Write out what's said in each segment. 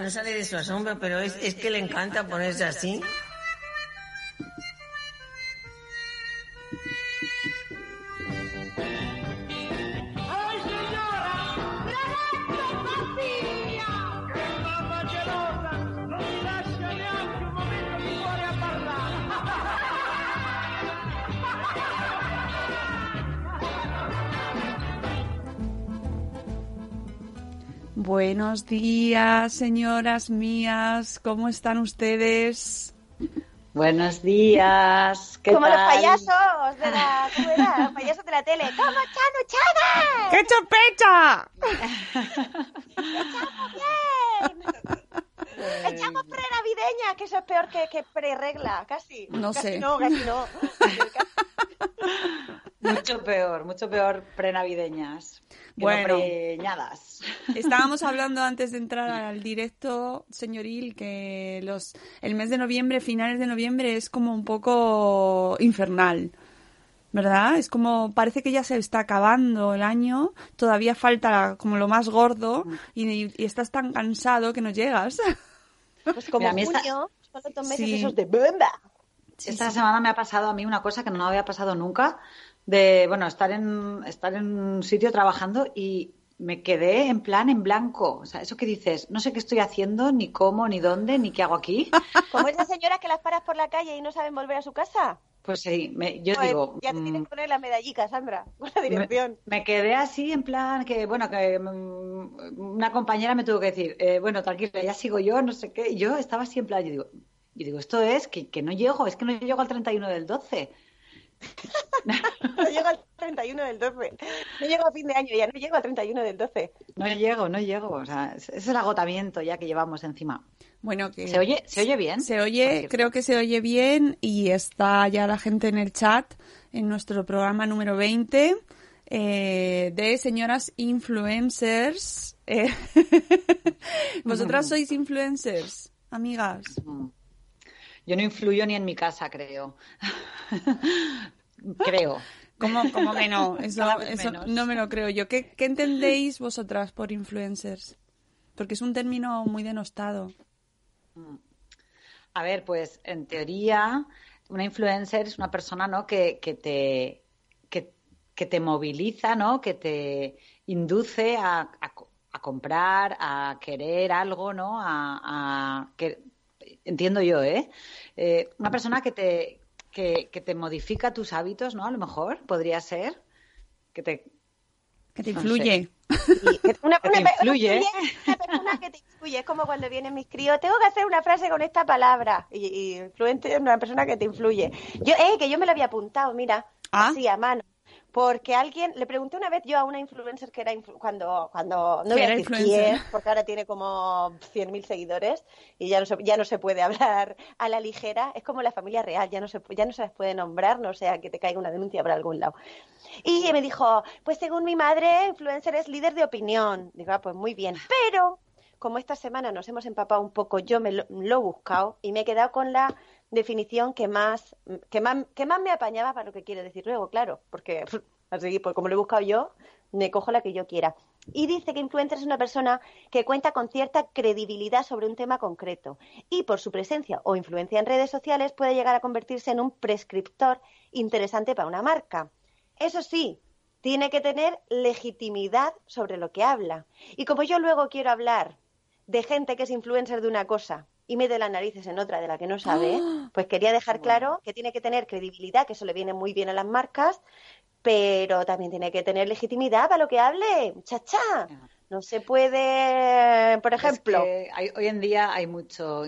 No sale de su asombro, pero es, es que le encanta ponerse así. Buenos días, señoras mías. ¿Cómo están ustedes? Buenos días. ¿Qué Como los payasos de la, ¿cómo era? Los payasos de la tele. ¿Cómo están ustedes? ¡Qué chopecha! ¡Estamos bien! Echamos pre-navideña, que eso es peor que, que pre-regla, casi. No Casi sé. No, casi no. Mucho peor, mucho peor prenavideñas. Bueno. no preñadas. Estábamos hablando antes de entrar al directo, señoril, que los el mes de noviembre, finales de noviembre, es como un poco infernal. ¿Verdad? Es como, parece que ya se está acabando el año, todavía falta como lo más gordo y, y estás tan cansado que no llegas. Pues como Mira, a mí esta- junio, estos meses Sí. esos de bomba. Esta semana me ha pasado a mí una cosa que no me había pasado nunca, de, bueno, estar en, estar en un sitio trabajando y me quedé en plan en blanco. O sea, eso que dices, no sé qué estoy haciendo, ni cómo, ni dónde, ni qué hago aquí. Como esas señoras que las paras por la calle y no saben volver a su casa. Pues sí, me- yo Pues digo, ya te mm, tienes que poner la medallica, Sandra, con la dirección. me quedé así en plan que, bueno, que mm, una compañera me tuvo que decir, eh, bueno, tranquila, ya sigo yo, no sé qué. Y yo estaba así en plan, yo digo, yo digo esto es que, que no llego, es que no llego al 31 del 12. No llego al 31 del 12. No llego a fin de año ya, no llego al 31 del 12. No llego, no llego. O sea, es, el agotamiento ya que llevamos encima. Bueno, que ¿Se oye, ¿se oye bien? Se oye, creo que se oye bien y está ya la gente en el chat en nuestro programa número 20 eh, de señoras influencers. Eh, ¿Vosotras sois influencers, amigas? Yo no influyo ni en mi casa, creo. creo. ¿Cómo, cómo que no? Eso, eso no me lo creo yo. ¿Qué, qué entendéis vosotras por influencers? Porque es un término muy denostado. A ver, pues en teoría, una influencer es una persona, ¿no? Que, que te que, que te moviliza, ¿no? Que te induce a, a a comprar, a querer algo, ¿no? A, a que entiendo yo, ¿eh? Eh, Una persona que te que, que te modifica tus hábitos, ¿no? A lo mejor podría ser que te Que te No influye. Una, Que te una- influye. una- una persona que te influye. Es como cuando vienen mis críos, tengo que hacer una frase con esta palabra. Y, y influente es una persona que te influye. Yo, eh, que yo me lo había apuntado, mira, Ah. así a mano. Porque alguien, le pregunté una vez yo a una influencer que era influ- cuando, cuando, no voy a era decir influencer. quién, porque ahora tiene como 100.000 seguidores y ya no, se, ya no se puede hablar a la ligera. Es como la familia real, ya no se, ya no se les puede nombrar, no sea que te caiga una denuncia por algún lado. Y me dijo, pues según mi madre, influencer es líder de opinión. Digo, ah, pues muy bien. Pero, como esta semana nos hemos empapado un poco, yo me lo, lo he buscado y me he quedado con la definición que más, que más, que más me apañaba para lo que quiere decir luego, claro, porque así, pues como lo he buscado yo, me cojo la que yo quiera. Y dice que influencer es una persona que cuenta con cierta credibilidad sobre un tema concreto y por su presencia o influencia en redes sociales puede llegar a convertirse en un prescriptor interesante para una marca. Eso sí, tiene que tener legitimidad sobre lo que habla. Y como yo luego quiero hablar de gente que es influencer de una cosa y mete las narices en otra de la que no sabe, pues quería dejar claro que tiene que tener credibilidad, que eso le viene muy bien a las marcas, pero también tiene que tener legitimidad para lo que hable, chacha. No se puede, por ejemplo, Es que hay- hoy en día hay mucho,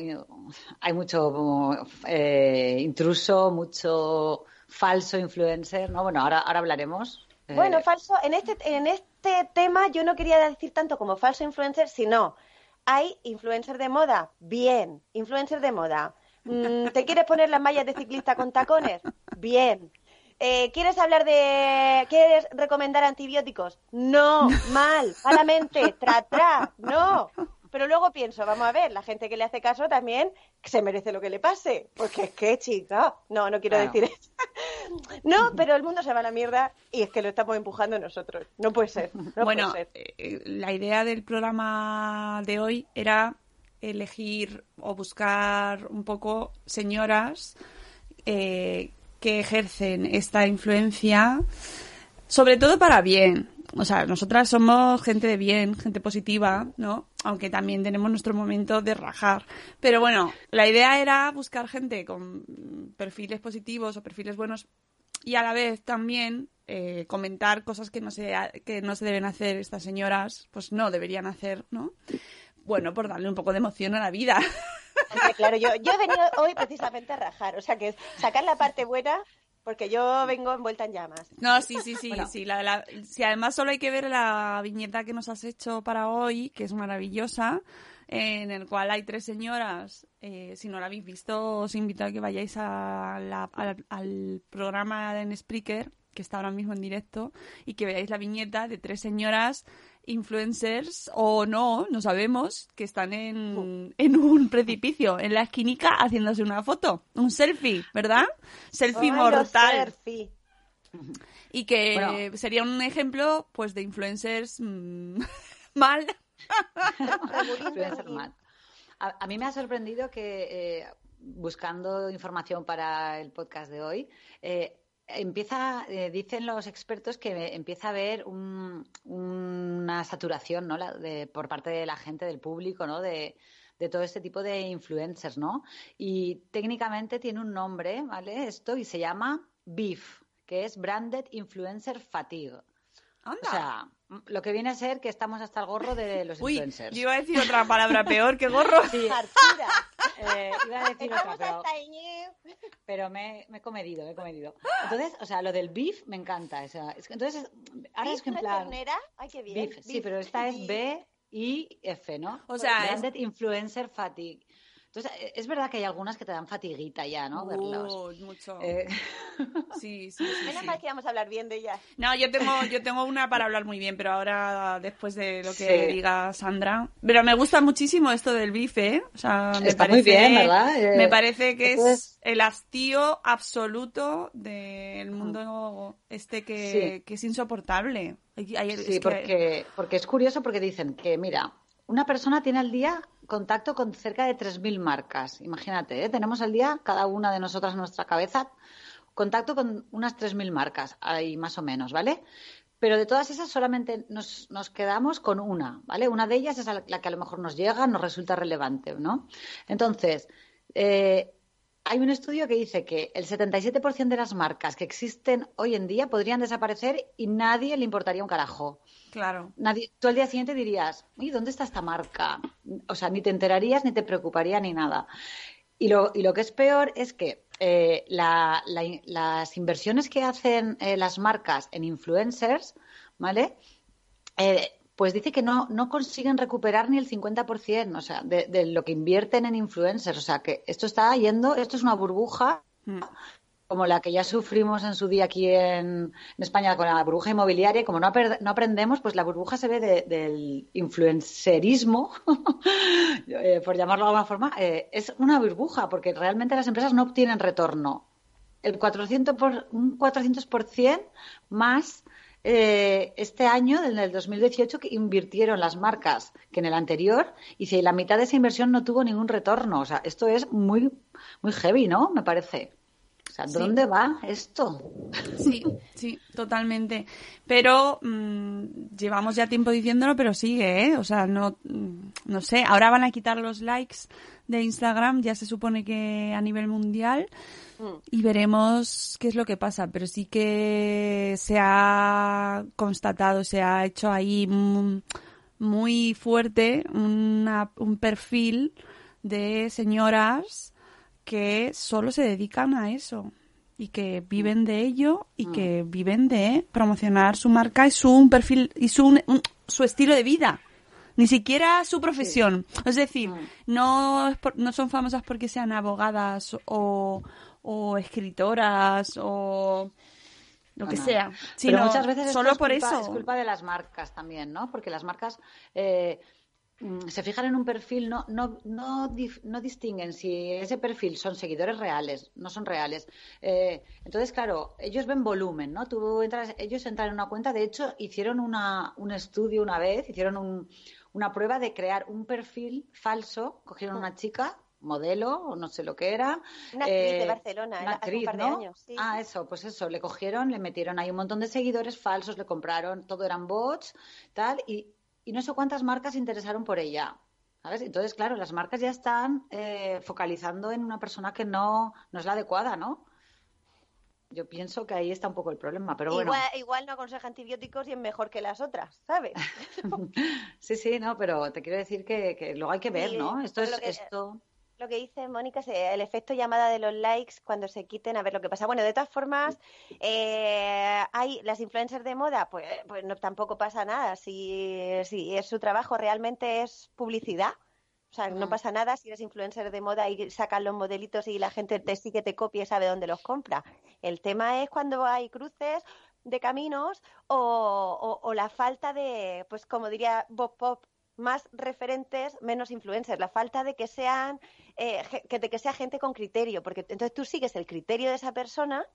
hay mucho eh, intruso, mucho falso influencer, ¿no? Bueno, ahora, ahora hablaremos. eh, Bueno, falso, en este, en este tema yo no quería decir tanto como falso influencer, sino hay influencer de moda, bien, influencer de moda. Mm, ¿Te quieres poner las mallas de ciclista con tacones? Bien. Eh, ¿Quieres hablar de... ¿Quieres recomendar antibióticos? No, mal, malamente, tra, tra, no. Pero luego pienso, vamos a ver, la gente que le hace caso también se merece lo que le pase. Porque es que, chica, no, no quiero Claro. decir eso. No, pero el mundo se va a la mierda y es que lo estamos empujando nosotros. No puede ser. No bueno, puede ser. eh, la idea del programa de hoy era elegir o buscar un poco señoras eh, que ejercen esta influencia, sobre todo para bien. O sea, nosotras somos gente de bien, gente positiva, ¿no? Aunque también tenemos nuestro momento de rajar. Pero bueno, la idea era buscar gente con perfiles positivos o perfiles buenos y a la vez también eh, comentar cosas que no se que no se deben hacer estas señoras, pues no deberían hacer, ¿no? Bueno, por darle un poco de emoción a la vida. Claro, yo, yo he venido hoy precisamente a rajar. O sea, que sacar la parte buena porque yo vengo envuelta en llamas. No, sí, sí, sí, sí. La, la- sí, además solo hay que ver la viñeta que nos has hecho para hoy, que es maravillosa, en el cual hay tres señoras. Eh, si no la habéis visto, os invito a que vayáis a la- al, al programa en Spreaker, que está ahora mismo en directo, y que veáis la viñeta de tres señoras influencers o no, no sabemos, que están en, en un precipicio, en la esquinica, haciéndose una foto, un selfie, ¿verdad? Selfie mortal. selfie. Y que Bueno. sería un ejemplo, pues, de influencers mm, mal. mal. A, a mí me ha sorprendido que eh, buscando información para el podcast de hoy, eh, empieza, eh, dicen los expertos que empieza a haber un- una saturación, ¿no? La- de- por parte de la gente, del público, ¿no? De, de todo este tipo de influencers, ¿no? Y técnicamente tiene un nombre, ¿vale? Esto y se llama BIF, que es Branded Influencer Fatigue. Anda. O sea, lo que viene a ser que estamos hasta el gorro de los Uy, influencers. yo iba a decir otra palabra peor que gorro. Sí, Hartura. Eh, iba a decir otra, pero, pero me, me he comedido, me he comedido. Entonces, o sea, lo del beef me encanta. o sea, es entonces, ahora es ¿Beef que en es plan... ternera? Ay, qué bien. Beef, sí, Beef. pero esta es. B I F, ¿no? O sea, es- Branded Influencer Fatigue. Entonces, eh, es verdad que hay algunas que te dan fatiguita ya, ¿no? Verlos. Uy, mucho. Eh, Sí, sí, sí, Menos sí. mal que vamos a hablar bien de ella. No, yo tengo, yo tengo una para hablar muy bien, pero ahora después de lo que Sí. diga Sandra. Pero me gusta muchísimo esto del bife, ¿eh? O sea, me Está parece, muy bien, ¿verdad? Eh, me parece que es el hastío absoluto del mundo este que, Sí. que es insoportable. Hay- hay- Sí, es que- porque, porque es curioso porque dicen que, mira, una persona tiene al día contacto con cerca de 3.000 marcas. Imagínate, ¿eh? tenemos al día, cada una de nosotras en nuestra cabeza, contacto con unas 3.000 marcas, ahí más o menos, ¿vale? Pero de todas esas solamente nos, nos quedamos con una, ¿vale? Una de ellas es la que a lo mejor nos llega, nos resulta relevante, ¿no? Entonces, eh, hay un estudio que dice que el 77% de las marcas que existen hoy en día podrían desaparecer y nadie le importaría un carajo. Claro. Nadie, tú al día siguiente dirías, ¿y dónde está esta marca? O sea, ni te enterarías ni te preocuparía ni nada. Y lo, y lo que es peor es que eh, la- la- las inversiones que hacen eh, las marcas en influencers, ¿vale? Eh, pues dice que no, no consiguen recuperar ni el 50%, o sea, de, de lo que invierten en influencers. O sea, que esto está yendo, esto es una burbuja Mm. como la que ya sufrimos en su día aquí en, en España con la burbuja inmobiliaria, y como no aprendemos, pues la burbuja se ve de- del influencerismo, eh, por llamarlo de alguna forma, eh, es una burbuja, porque realmente las empresas no obtienen retorno. El 400 por, un 400% más eh, este año, en el 2018, que invirtieron las marcas que en el anterior y si la mitad de esa inversión no tuvo ningún retorno. O sea, esto es muy, muy heavy, ¿no? Me parece. O sea, Sí. ¿dónde va esto? Sí, sí, totalmente. Pero mm, llevamos ya tiempo diciéndolo, pero sigue, ¿eh? O sea, no, mm, no sé. Ahora van a quitar los likes de Instagram, ya se supone que a nivel mundial. Y veremos qué es lo que pasa. Pero sí que se ha constatado, se ha hecho ahí mm, muy fuerte una- un perfil de señoras que solo se dedican a eso y que viven de ello y que viven de promocionar su marca y su perfil y su, un- su estilo de vida. Ni siquiera su profesión. Es decir, no, es por- no son famosas porque sean abogadas o, o escritoras o lo que No, sea. Pero Sino muchas veces solo es por culpa- eso. Es culpa de las marcas también, ¿no? Porque las marcas eh, mm, se fijan en un perfil, no, no, no, no distinguen si ese perfil son seguidores reales, no son reales. Eh, entonces, claro, ellos ven volumen, ¿no? Tú entras, ellos entran en una cuenta, de hecho, hicieron una, un estudio una vez, hicieron un- una prueba de crear un perfil falso, cogieron una chica modelo o no sé lo que era. Una actriz de eh, Barcelona, una hace un actriz, de ¿no? años, sí. Ah, eso, pues eso, le cogieron, le metieron ahí un montón de seguidores falsos, le compraron, todo eran bots, tal, y, y no sé cuántas marcas se interesaron por ella. ¿Sabes? Entonces, claro, las marcas ya están eh, focalizando en una persona que no, no es la adecuada, ¿no? Yo pienso que ahí está un poco el problema, pero bueno. igual, no aconseja antibióticos y es mejor que las otras, ¿sabes? Sí, sí, no, pero te quiero decir que, que luego hay que ver, Sí, ¿no? Esto es que- esto. Lo que dice Mónica es el efecto llamada de los likes cuando se quiten a ver lo que pasa. Bueno, de todas formas, eh, hay las influencers de moda, pues, pues no, tampoco pasa nada. Si, si es su trabajo realmente es publicidad, o sea, no pasa nada si eres influencer de moda y sacan los modelitos y la gente te sigue, te copia y sabe dónde los compra. El tema es cuando hay cruces de caminos o, o- o la falta de, pues como diría Bob Pop, más referentes, menos influencers. La falta de que sean, eh, que, de que sea gente con criterio, porque entonces tú sigues el criterio de esa persona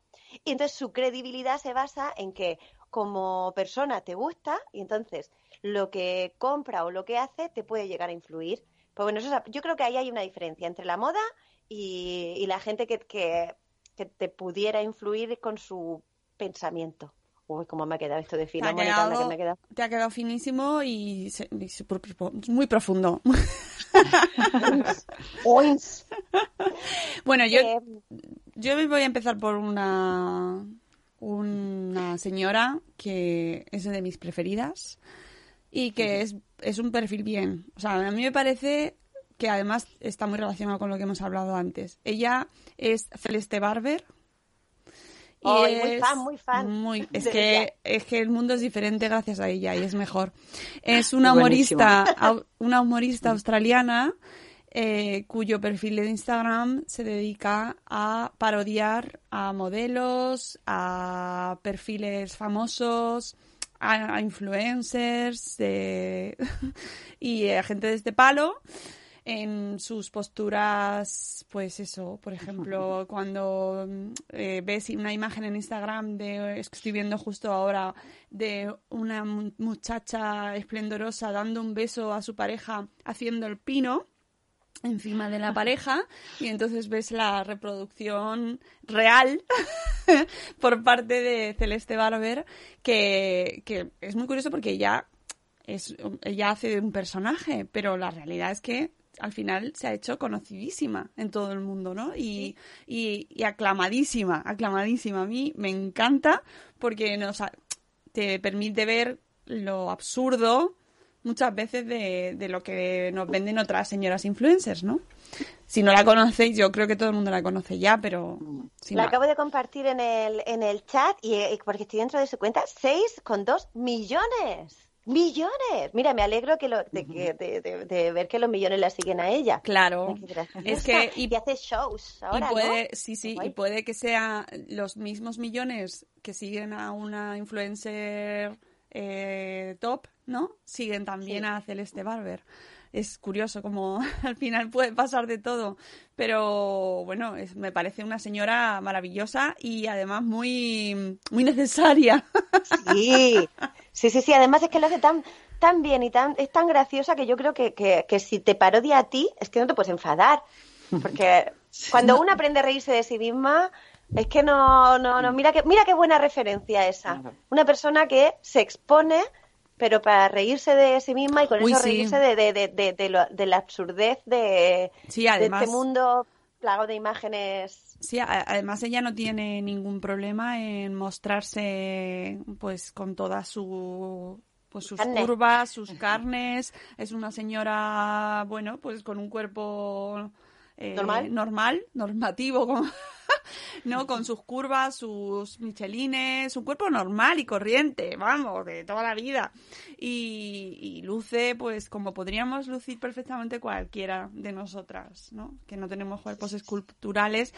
y entonces su credibilidad se basa en que como persona te gusta y entonces lo que compra o lo que hace te puede llegar a influir. Pues bueno, eso es- yo creo que ahí hay una diferencia entre la moda y, y la gente que, que, que te pudiera influir con su pensamiento. Uy, cómo me ha quedado esto de Te fino, ha, que me ha quedado. te ha quedado finísimo y, se- y se- pro- pro- muy profundo. bueno, yo, Eh, yo voy a empezar por una, una señora que es de mis preferidas y que es, es un perfil bien. O sea, a mí me parece que además está muy relacionado con lo que hemos hablado antes. Ella es Celeste Barber. Y Ay, muy es fan, muy fan. muy- es que es que el mundo es diferente gracias a ella y es mejor. Es una humorista, au- una humorista australiana eh, cuyo perfil de Instagram se dedica a parodiar a modelos, a perfiles famosos, a, a influencers de- y a gente de este palo en sus posturas, pues eso, por ejemplo, cuando eh, ves una imagen en Instagram de, estoy viendo justo ahora, de una mu- muchacha esplendorosa dando un beso a su pareja haciendo el pino encima de la pareja y entonces ves la reproducción real por parte de Celeste Barber que, que es muy curioso porque ella es ella hace de un personaje pero la realidad es que al final se ha hecho conocidísima en todo el mundo, ¿no? Y, y, y aclamadísima, aclamadísima. A mí me encanta porque nos ha- te permite ver lo absurdo muchas veces de, de lo que nos venden otras señoras influencers, ¿no? Si no la conocéis, yo creo que todo el mundo la conoce ya, pero si la no- acabo de compartir en el, en el chat y, y porque estoy dentro de su cuenta, 6,2 millones. Millones. Mira, me alegro que lo, de, que- de- de- de ver que los millones la siguen a ella. Claro. Es que- y, hace shows ahora, y puede, ¿no? sí, sí, Guay. y puede que sea los mismos millones que siguen a una influencer eh, top, ¿no? Siguen también Sí. a Celeste Barber. es curioso como al final puede pasar de todo. Pero bueno, es- me parece una señora maravillosa y además muy, muy necesaria. Sí, sí, sí, sí. Además es que lo hace tan, tan bien y tan, es tan graciosa que yo creo que, que, que si te parodia a ti, es que no te puedes enfadar. Porque cuando uno aprende a reírse de sí misma, es que no, no, no, mira que, mira qué buena referencia esa. Una persona que se expone, pero para reírse de sí misma y con Uy, eso sí. reírse de, de, de, de, de lo- de la absurdez de, Sí, de además- este mundo plagado de imágenes. Sí, además ella no tiene ningún problema en mostrarse pues con toda su pues sus Carne. curvas, sus carnes, es una señora, bueno, pues con un cuerpo eh, ¿Normal? normal, normativo, como- ¿no? Con sus curvas, sus michelines, un cuerpo normal y corriente, vamos, de toda la vida. Y, y luce, pues, como podríamos lucir perfectamente cualquiera de nosotras, ¿no? Que no tenemos cuerpos esculturales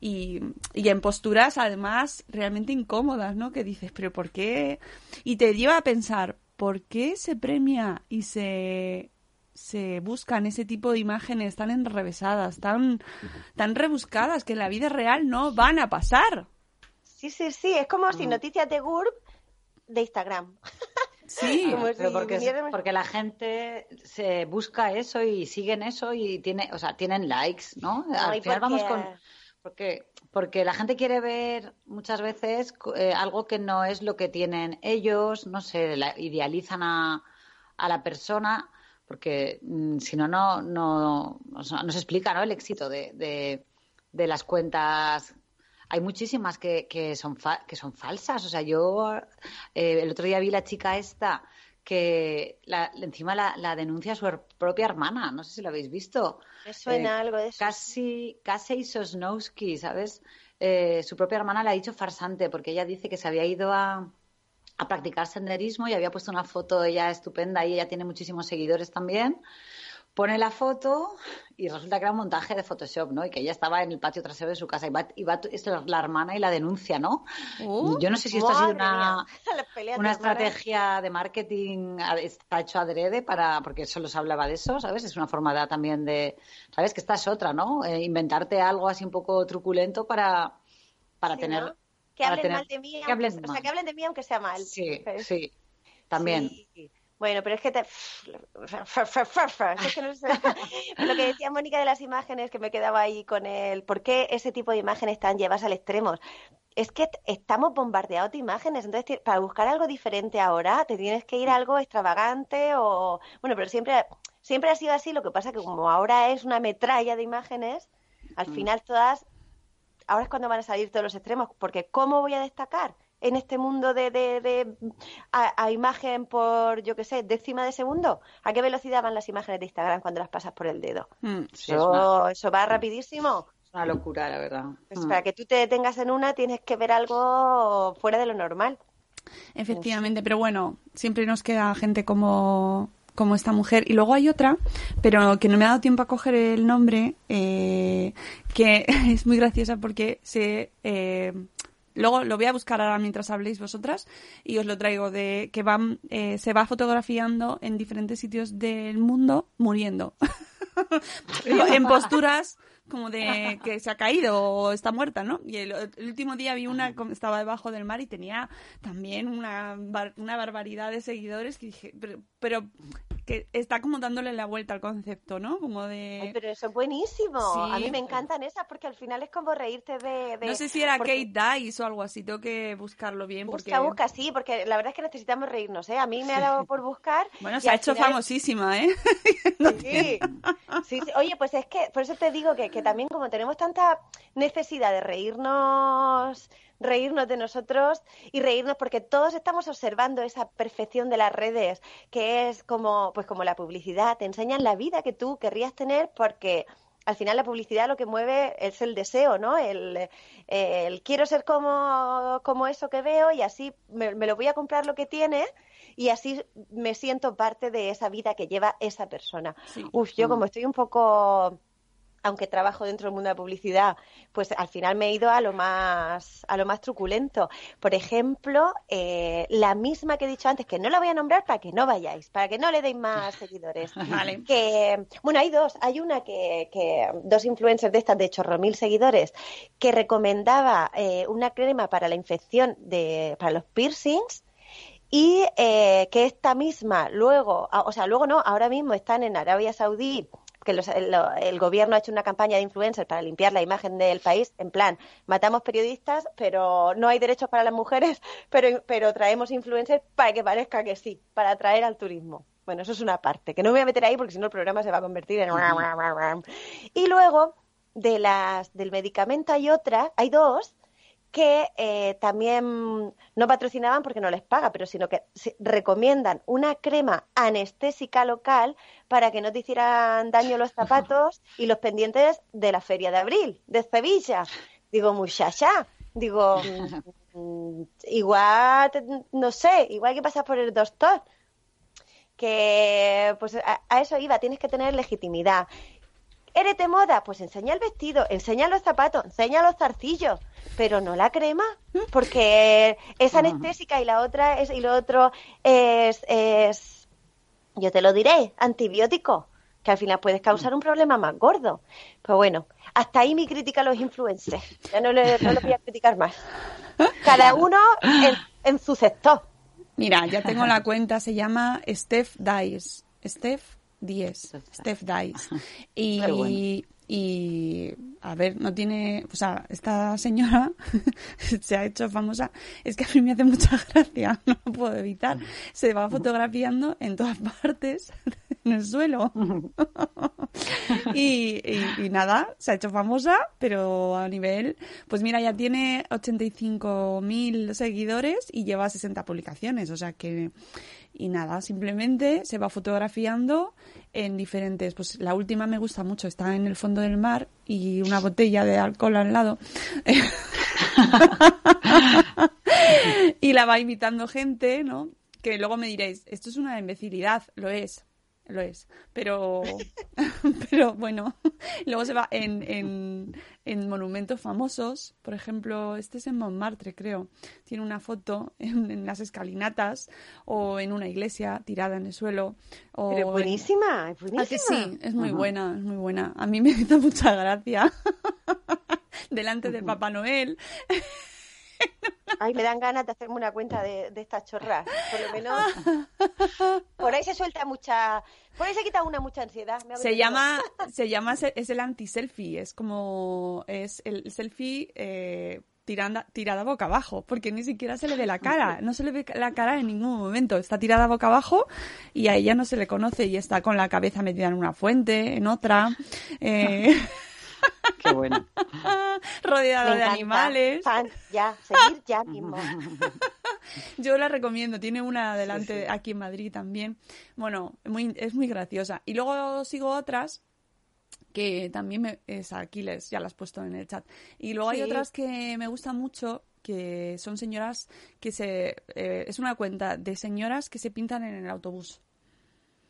y, y en posturas, además, realmente incómodas, ¿no? Que dices, pero ¿por qué? Y te lleva a pensar, ¿por qué se premia y se se buscan ese tipo de imágenes tan enrevesadas, tan, tan rebuscadas, que en la vida real no van a pasar. Sí, sí, sí, es como Mm. si noticias de GURB de Instagram. Sí, Como Pero si porque, porque la gente se busca eso y siguen eso y tiene, o sea, tienen likes, ¿no? Al Ay, final porque- vamos con porque porque la gente quiere ver muchas veces eh, algo que no es lo que tienen ellos, no sé, la- idealizan a, a la persona porque mm, si no no no no se explica, ¿no? El éxito de, de, de las cuentas hay muchísimas que, que son fa- que son falsas. O sea, yo eh, el otro día vi la chica esta que la- encima la, la denuncia a su propia hermana. No sé si lo habéis visto. Me suena Eh, algo de eso. Casi, casi Sosnowski, ¿sabes? Eh, su propia hermana le ha dicho farsante porque ella dice que se había ido a, a practicar senderismo y había puesto una foto ella estupenda y ella tiene muchísimos seguidores también. Pone la foto y resulta que era un montaje de Photoshop, ¿no? Y que ella estaba en el patio trasero de su casa y va, y va esto, la hermana y la denuncia, ¿no? Oh, Yo no sé si esto ha sido Uh, una, una estrategia de marketing está hecho adrede para porque solo se hablaba de eso, ¿sabes? Es una forma de- también de, ¿sabes? Que esta es otra, ¿no? Eh, inventarte algo así un poco truculento para para Sí, tener ¿no? Que hablen tener- mal de mí, que aunque, o sea, mal. que hablen de mí aunque sea mal. Sí, Pero- sí. También. Sí. Bueno, pero es que te... Es que no sé. Lo que decía Mónica de las imágenes, que me quedaba ahí con el... ¿Por qué ese tipo de imágenes están llevadas al extremo? Es que estamos bombardeados de imágenes, entonces para buscar algo diferente ahora te tienes que ir a algo extravagante o... Bueno, pero siempre, siempre ha sido así, lo que pasa que como ahora es una metralla de imágenes, al Mm. final todas... Ahora es cuando van a salir todos los extremos, porque ¿cómo voy a destacar? en este mundo de, de, de- a, a imagen por, yo qué sé, décima de segundo? ¿A qué velocidad van las imágenes de Instagram cuando las pasas por el dedo? Mm. Sí, Eso, una, eso va rapidísimo. es una locura, la verdad. Pues Mm. para que tú te detengas en una tienes que ver algo fuera de lo normal. Efectivamente, pero bueno, siempre nos queda gente como, como esta mujer. Y luego hay otra, pero que no me ha dado tiempo a coger el nombre, eh, que es muy graciosa porque se... eh, Luego lo voy a buscar ahora mientras habléis vosotras y os lo traigo de que van, eh, se va fotografiando en diferentes sitios del mundo muriendo. en posturas como de que se ha caído o está muerta, ¿no? Y el, el último día vi una que estaba debajo del mar y tenía también una, bar- una barbaridad de seguidores que dije, pero, pero que está como dándole la vuelta al concepto, ¿no? Como de... Ay, pero eso es buenísimo. Sí. A mí me encantan esas porque al final es como reírte de... de- No sé si era porque- Kate Dice o algo así, tengo que buscarlo bien porque... Busca, busca, sí, porque la verdad es que necesitamos reírnos, ¿eh? A mí me ha dado por buscar. Bueno, se ha hecho final- famosísima, ¿eh? Sí. Sí, sí. Oye, pues es que por eso te digo que, que también como tenemos tanta necesidad de reírnos, reírnos de nosotros y reírnos porque todos estamos observando esa perfección de las redes, que es como, pues como la publicidad, te enseñan la vida que tú querrías tener porque al final la publicidad lo que mueve es el deseo, ¿no? El, el quiero ser como, como eso que veo y así me, me lo voy a comprar lo que tiene y así me siento parte de esa vida que lleva esa persona. Sí. Uf, yo como estoy un poco aunque trabajo dentro del mundo de la publicidad, pues al final me he ido a lo más, a lo más truculento. Por ejemplo, eh, la misma que he dicho antes, que no la voy a nombrar para que no vayáis, para que no le deis más seguidores. Vale. Que, bueno, hay dos. Hay una que, que dos influencers de estas de chorro mil seguidores que recomendaba eh, una crema para la infección de, para los piercings y eh, que esta misma luego, ah, o sea, luego no, ahora mismo están en Arabia Saudí que los- el, lo- el gobierno ha hecho una campaña de influencers para limpiar la imagen del país, en plan, matamos periodistas, pero no hay derechos para las mujeres, pero, pero traemos influencers para que parezca que sí, para atraer al turismo. Bueno, eso es una parte, que no me voy a meter ahí porque si no el programa se va a convertir en... Y luego, de las del medicamento hay otra, hay dos, que eh, también no patrocinaban porque no les paga, pero sino que recomiendan una crema anestésica local para que no te hicieran daño los zapatos y los pendientes de la feria de abril, de Sevilla. Digo, muchacha, digo, mm, igual, no sé, igual que pasas por el doctor. Que, pues a, a eso iba, tienes que tener legitimidad. ¿Eres de moda? Pues enseña el vestido, enseña los zapatos, enseña los zarcillos, pero no la crema, porque es anestésica y la otra es, y lo otro es, es, yo te lo diré, antibiótico, que al final puedes causar un problema más gordo. Pues bueno, hasta ahí mi crítica a los influencers. Ya no le, no le voy a criticar más. Cada uno en, en su sector. Mira, ya tengo la cuenta, se llama Steph Dice. Steph Diez. Steph Dice. Y, y, a ver, no tiene, o sea, esta señora se ha hecho famosa. Es que a mí me hace mucha gracia, no lo puedo evitar. Se va fotografiando en todas partes, en el suelo. y, y- y nada, se ha hecho famosa, pero a nivel, pues mira, ya tiene 85.000 seguidores y lleva 60 publicaciones, o sea que, y nada, simplemente se va fotografiando en diferentes, pues la última me gusta mucho, está en el fondo del mar y una botella de alcohol al lado. y la va imitando gente, ¿no? Que luego me diréis, esto es una imbecilidad, lo es, lo es, pero, pero bueno, luego se va en, en, en monumentos famosos, por ejemplo, este es en Montmartre, creo, tiene una foto en, en las escalinatas o en una iglesia tirada en el suelo. O Pero es en- buenísima, es ¿A que buenísima. sí? Es muy buena, es muy buena. A mí me hizo mucha gracia. Delante del Papá Noel. Ay, me dan ganas de hacerme una cuenta de, de estas chorras. Por lo menos. Por ahí se suelta mucha. Por ahí se quita una mucha ansiedad. Me Se llama, se llama, es el anti-selfie. Es como, es el selfie eh, tiranda, tirada boca abajo, porque ni siquiera se le ve la cara. No se le ve la cara en ningún momento. Está tirada boca abajo y a ella no se le conoce y está con la cabeza metida en una fuente, en otra. eh, Qué bueno. rodeada Me de encanta. animales. Fan, ya, seguir ya mismo. Yo la recomiendo, tiene una adelante aquí en Madrid también. Bueno, muy, es muy graciosa. Y luego sigo otras que también me, es aquí les, ya las he puesto en el chat. Y luego hay otras que me gustan mucho, que son señoras que se... eh, es una cuenta de señoras que se pintan en el autobús.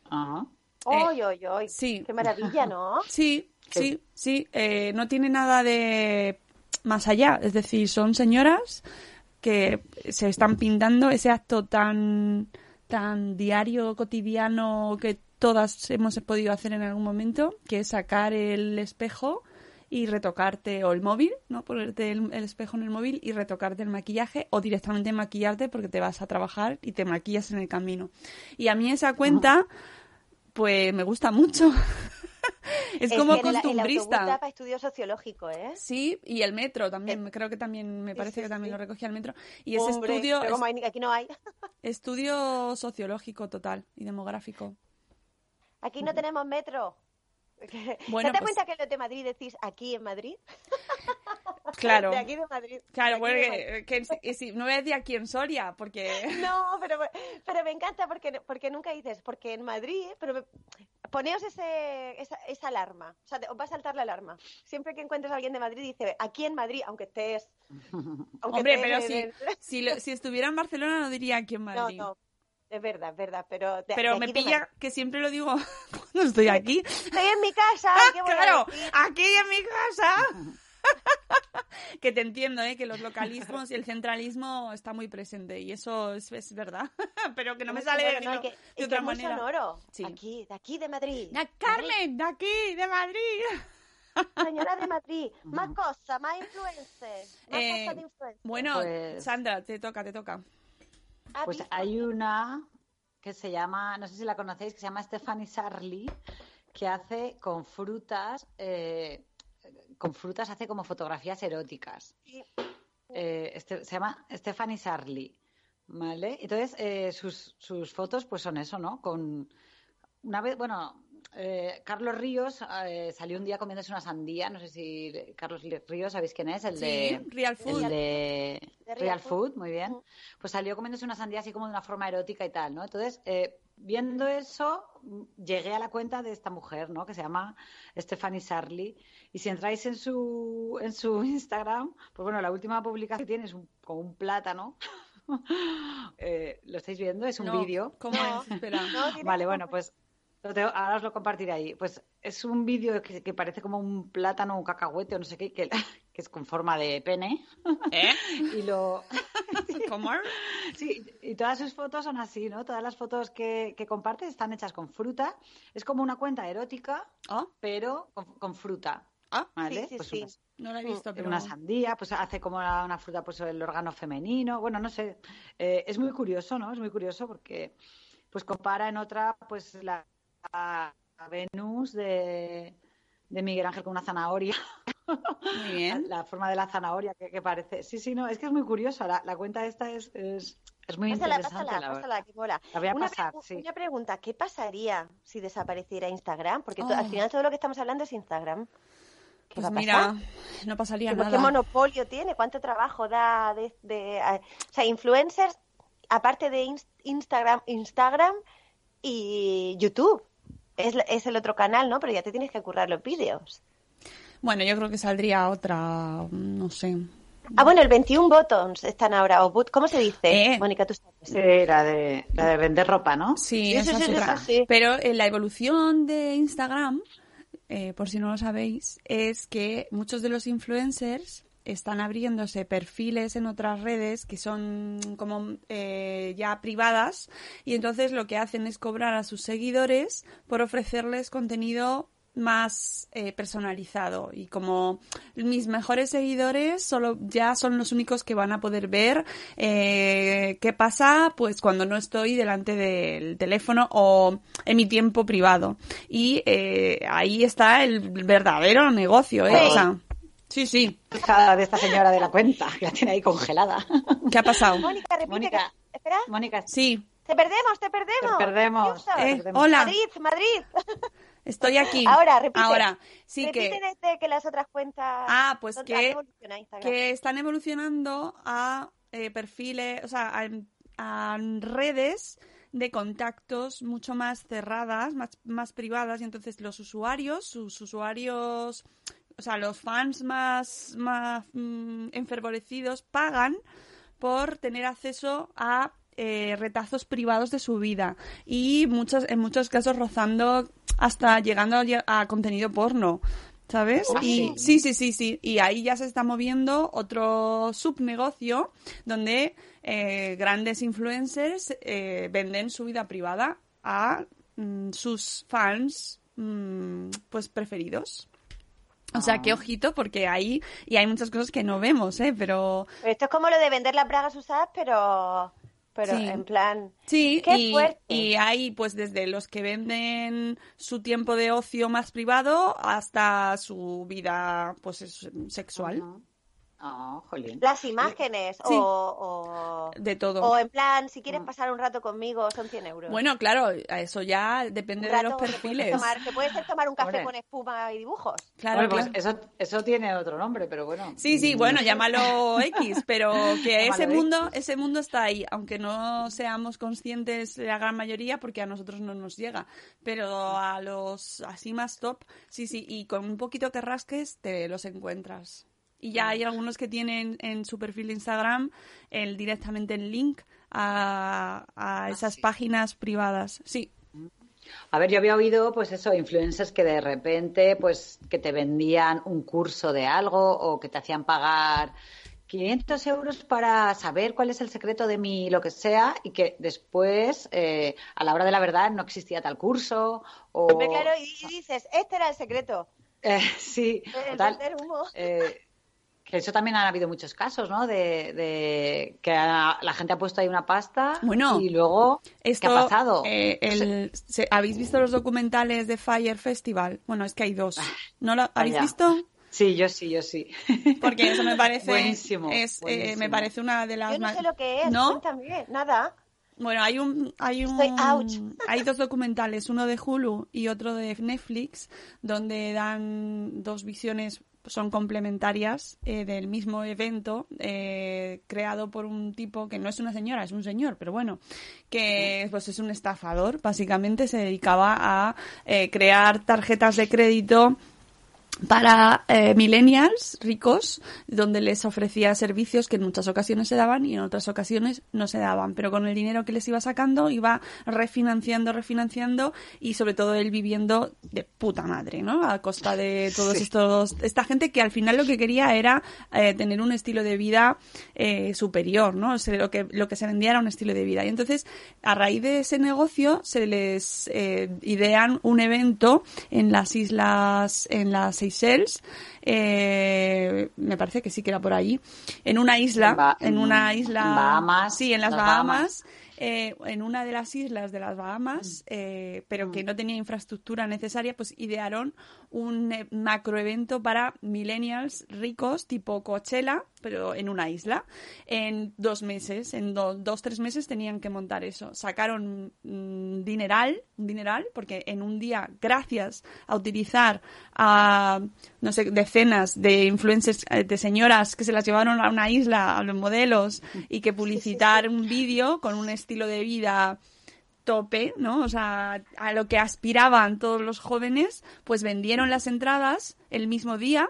Ajá. ¡Oy, oy, oy! sí. ¡Qué maravilla, ¿no? Sí, sí, sí. eh, no tiene nada de más allá. Es decir, son señoras que se están pintando ese acto tan, tan diario, cotidiano que todas hemos podido hacer en algún momento, que es sacar el espejo y retocarte, o el móvil, ¿no? Ponerte el, el espejo en el móvil y retocarte el maquillaje, o directamente maquillarte porque te vas a trabajar y te maquillas en el camino. Y a mí esa cuenta, pues me gusta mucho. es, como que el- El costumbrista. da para estudio sociológico, ¿eh? Sí, y el metro también, creo que también, me parece sí, que también sí. lo recogía el metro. Y es Hombre, estudio, pero como hay- aquí no hay. es- estudio sociológico total y demográfico. Aquí no tenemos metro. Bueno, ¿Te das pues- cuenta que los de Madrid decís aquí en Madrid? Claro, De aquí de Madrid. claro, De que, que sí, no voy a decir aquí en Soria, porque... No, pero, pero me encanta porque, porque nunca dices, porque en Madrid, pero me- poneos ese, esa, esa alarma, o sea, te- os va a saltar la alarma. Siempre que encuentres a alguien de Madrid, dice, aquí en Madrid, aunque estés... aunque Hombre, estés pero si, si, lo- si estuviera en Barcelona no diría aquí en No, Madrid. no, es verdad, es verdad, pero... de- Pero de me pilla Madrid. que siempre lo digo Estoy aquí. Estoy en mi casa. ¿qué voy a claro, decir? aquí en mi casa. que te entiendo, ¿eh? que los localismos y el centralismo está muy presente y eso es, es verdad, pero que no me sale sonoro, decirlo ¿no? Que- de que otra muy manera. sonoro. Sí. Aquí, de aquí de Madrid. Carmen, de aquí, de Madrid. Señora de Madrid. Más cosas, más influencer. Más Eh, cosas de influencer. Bueno, Pues- Sandra, te toca, te toca. ¿Has Pues hay una que se llama, no sé si la conocéis, que se llama Stephanie Sarli, que hace con frutas, eh, con frutas hace como fotografías eróticas. Eh, este- se llama Stephanie Sarli, ¿vale? Entonces, eh, sus, sus fotos pues son eso, ¿no? Con una vez, bueno, eh, Carlos Ríos eh, salió un día comiéndose una sandía, no sé si Carlos Ríos, ¿sabéis quién es? El Sí, de... Real Food. El de, De Real, Real Food, Food. muy bien. Pues salió comiéndose una sandía así como de una forma erótica y tal, ¿no? Entonces, eh, viendo eso, llegué a la cuenta de esta mujer, ¿no? Que se llama Stephanie Sarli. Y si entráis en su, en su Instagram, pues bueno, la última publicación que tiene es un, como un plátano. Eh, ¿Lo estáis viendo? Es un No, vídeo. ¿Cómo es? Espera. No, Vale, bueno, pues ahora os lo compartiré ahí. Pues es un vídeo que, que parece como un plátano, un cacahuete o no sé qué, que, que es con forma de pene. ¿Eh? Y lo. ¿Cómo? Sí, y todas sus fotos son así, ¿no? Todas las fotos que, que comparte están hechas con fruta. Es como una cuenta erótica, Ah, pero con, con fruta. ah, ¿Vale? Sí, sí, pues sí. unas- no la he visto, pero... una sandía, pues hace como una fruta, pues el órgano femenino. Bueno, no sé. Eh, es muy curioso, ¿no? Es muy curioso porque pues compara en otra, pues la, la Venus de, de Miguel Ángel con una zanahoria. Muy bien. La forma de la zanahoria que, que parece. Sí, sí, no, es que es muy curioso. La, la cuenta esta es, es, es muy Pásala, interesante. pásala, la pásala, que mola. La voy a una, pasar, sí. una pregunta, ¿qué pasaría si desapareciera Instagram? Porque Oh. al final todo lo que estamos hablando es Instagram. ¿Qué Pues mira, no pasaría ¿Qué, nada. qué monopolio tiene? ¿Cuánto trabajo da de, de- a- o sea, influencers aparte de Ins- Instagram, Instagram y YouTube? Es, la- es el otro canal, ¿no? Pero ya te tienes que currar los vídeos. Bueno, yo creo que saldría otra, no sé. Ah, bueno, el 21 Buttons están ahora. O but- ¿Cómo se dice? Eh. Mónica, tú sabes. Sí, la de, la de vender ropa, ¿no? Sí, Sí, esa sí, es sí, otra. sí. Pero eh, la evolución de Instagram, eh, por si no lo sabéis, es que muchos de los influencers están abriéndose perfiles en otras redes que son como eh, ya privadas y entonces lo que hacen es cobrar a sus seguidores por ofrecerles contenido más eh, personalizado y como mis mejores seguidores solo ya son los únicos que van a poder ver eh, qué pasa pues cuando no estoy delante del teléfono o en mi tiempo privado y eh, ahí está el verdadero negocio ¿eh? Sí. O sea, sí sí de esta señora de la cuenta, que la tiene ahí congelada. ¿qué ha pasado? Mónica, repite. Mónica. que- Espera. Mónica, sí Te perdemos, te perdemos. Te perdemos, Eh, perdemos. hola Madrid, Madrid. Estoy aquí Ahora, repite. ahora sí repite que desde que las otras cuentas. Ah, pues ¿Dónde- que- que están evolucionando a eh, perfiles, o sea, a, a redes de contactos mucho más cerradas, más, más privadas, y entonces los usuarios, sus usuarios, o sea, los fans más, más mm, enfervorecidos pagan por tener acceso a eh, retazos privados de su vida y muchos, en muchos casos rozando hasta llegando a, contenido porno. ¿Sabes? ¿Ah, y sí, sí, sí, sí. Y ahí ya se está moviendo otro subnegocio donde eh, grandes influencers eh, venden su vida privada a mm, sus fans mm, pues preferidos. O sea, que ojito, porque ahí y hay muchas cosas que no vemos, ¿eh? Pero Pero esto es como lo de vender las bragas usadas, pero, pero Sí. en plan. Sí, ¡Qué y, fuerte! y hay pues desde los que venden su tiempo de ocio más privado hasta su vida pues es- sexual. Oh, jolín. Las imágenes Sí. o, o, de todo. o en plan, si quieres pasar un rato conmigo, son 100 euros. Bueno, claro, eso ya depende de los que puedes perfiles. tomar- que puede ser tomar un café Hombre. con espuma y dibujos. Claro, pues claro. eso, eso tiene otro nombre, pero bueno. Sí, sí, bueno, llámalo X, pero que ese mundo, X. ese mundo está ahí, aunque no seamos conscientes la gran mayoría, porque a nosotros no nos llega, pero a los así más top, sí, sí, y con un poquito que rasques te los encuentras. Y ya hay algunos que tienen en su perfil de Instagram el directamente el link a, a esas sí. páginas privadas. Sí, A ver, yo había oído, pues eso, influencers que de repente, pues, que te vendían un curso de algo o que te hacían pagar 500 euros para saber cuál es el secreto de mi lo que sea y que después, eh, a la hora de la verdad, no existía tal curso o... Hombre, claro, y, y dices, este era el secreto. Eh, sí, El total. humo. Eh, que eso también han habido muchos casos, ¿no? De, de que la gente ha puesto ahí una pasta Bueno, y luego, Esto, ¿qué ha pasado? eh, el- se- ¿Habéis visto los documentales de Fire Festival? Bueno, es que hay dos. ¿No lo habéis visto? Sí, yo sí, yo sí. Porque eso me parece. Buenísimo, es, eh, me parece una de las Yo no más- sé lo que es, ¿No? cuéntame, nada. Bueno, hay un, hay un, hay dos documentales, uno de Hulu y otro de Netflix, donde dan dos visiones, son complementarias eh, del mismo evento eh, creado por un tipo que no es una señora, es un señor, pero bueno, que pues es un estafador, básicamente se dedicaba a eh, crear tarjetas de crédito para eh, millennials ricos, donde les ofrecía servicios que en muchas ocasiones se daban y en otras ocasiones no se daban. Pero con el dinero que les iba sacando, iba refinanciando, refinanciando y sobre todo él viviendo de puta madre, ¿no? A costa de todos estos, esta gente que al final lo que quería era eh, tener un estilo de vida eh, superior, ¿no? O sea, lo que, lo que se vendía era un estilo de vida. Y entonces, a raíz de ese negocio, se les eh, idean un evento en las islas, en las Seychelles, eh, me parece que sí que era por ahí, en una isla, En Ba- en una isla, Bahamas, sí, en las, las Bahamas, Bahamas. Eh, en una de las islas de las Bahamas, eh, pero que no tenía infraestructura necesaria, pues idearon un eh, macroevento para millennials ricos tipo Coachella, pero en una isla, en dos meses, en do- dos, tres meses tenían que montar eso. Sacaron mm, dineral, dineral, porque en un día, gracias a utilizar a, no sé, decenas de influencers, eh, de señoras que se las llevaron a una isla, a los modelos, y que publicitar un vídeo con un estilo de vida tope, ¿no? O sea, a lo que aspiraban todos los jóvenes, pues vendieron las entradas el mismo día,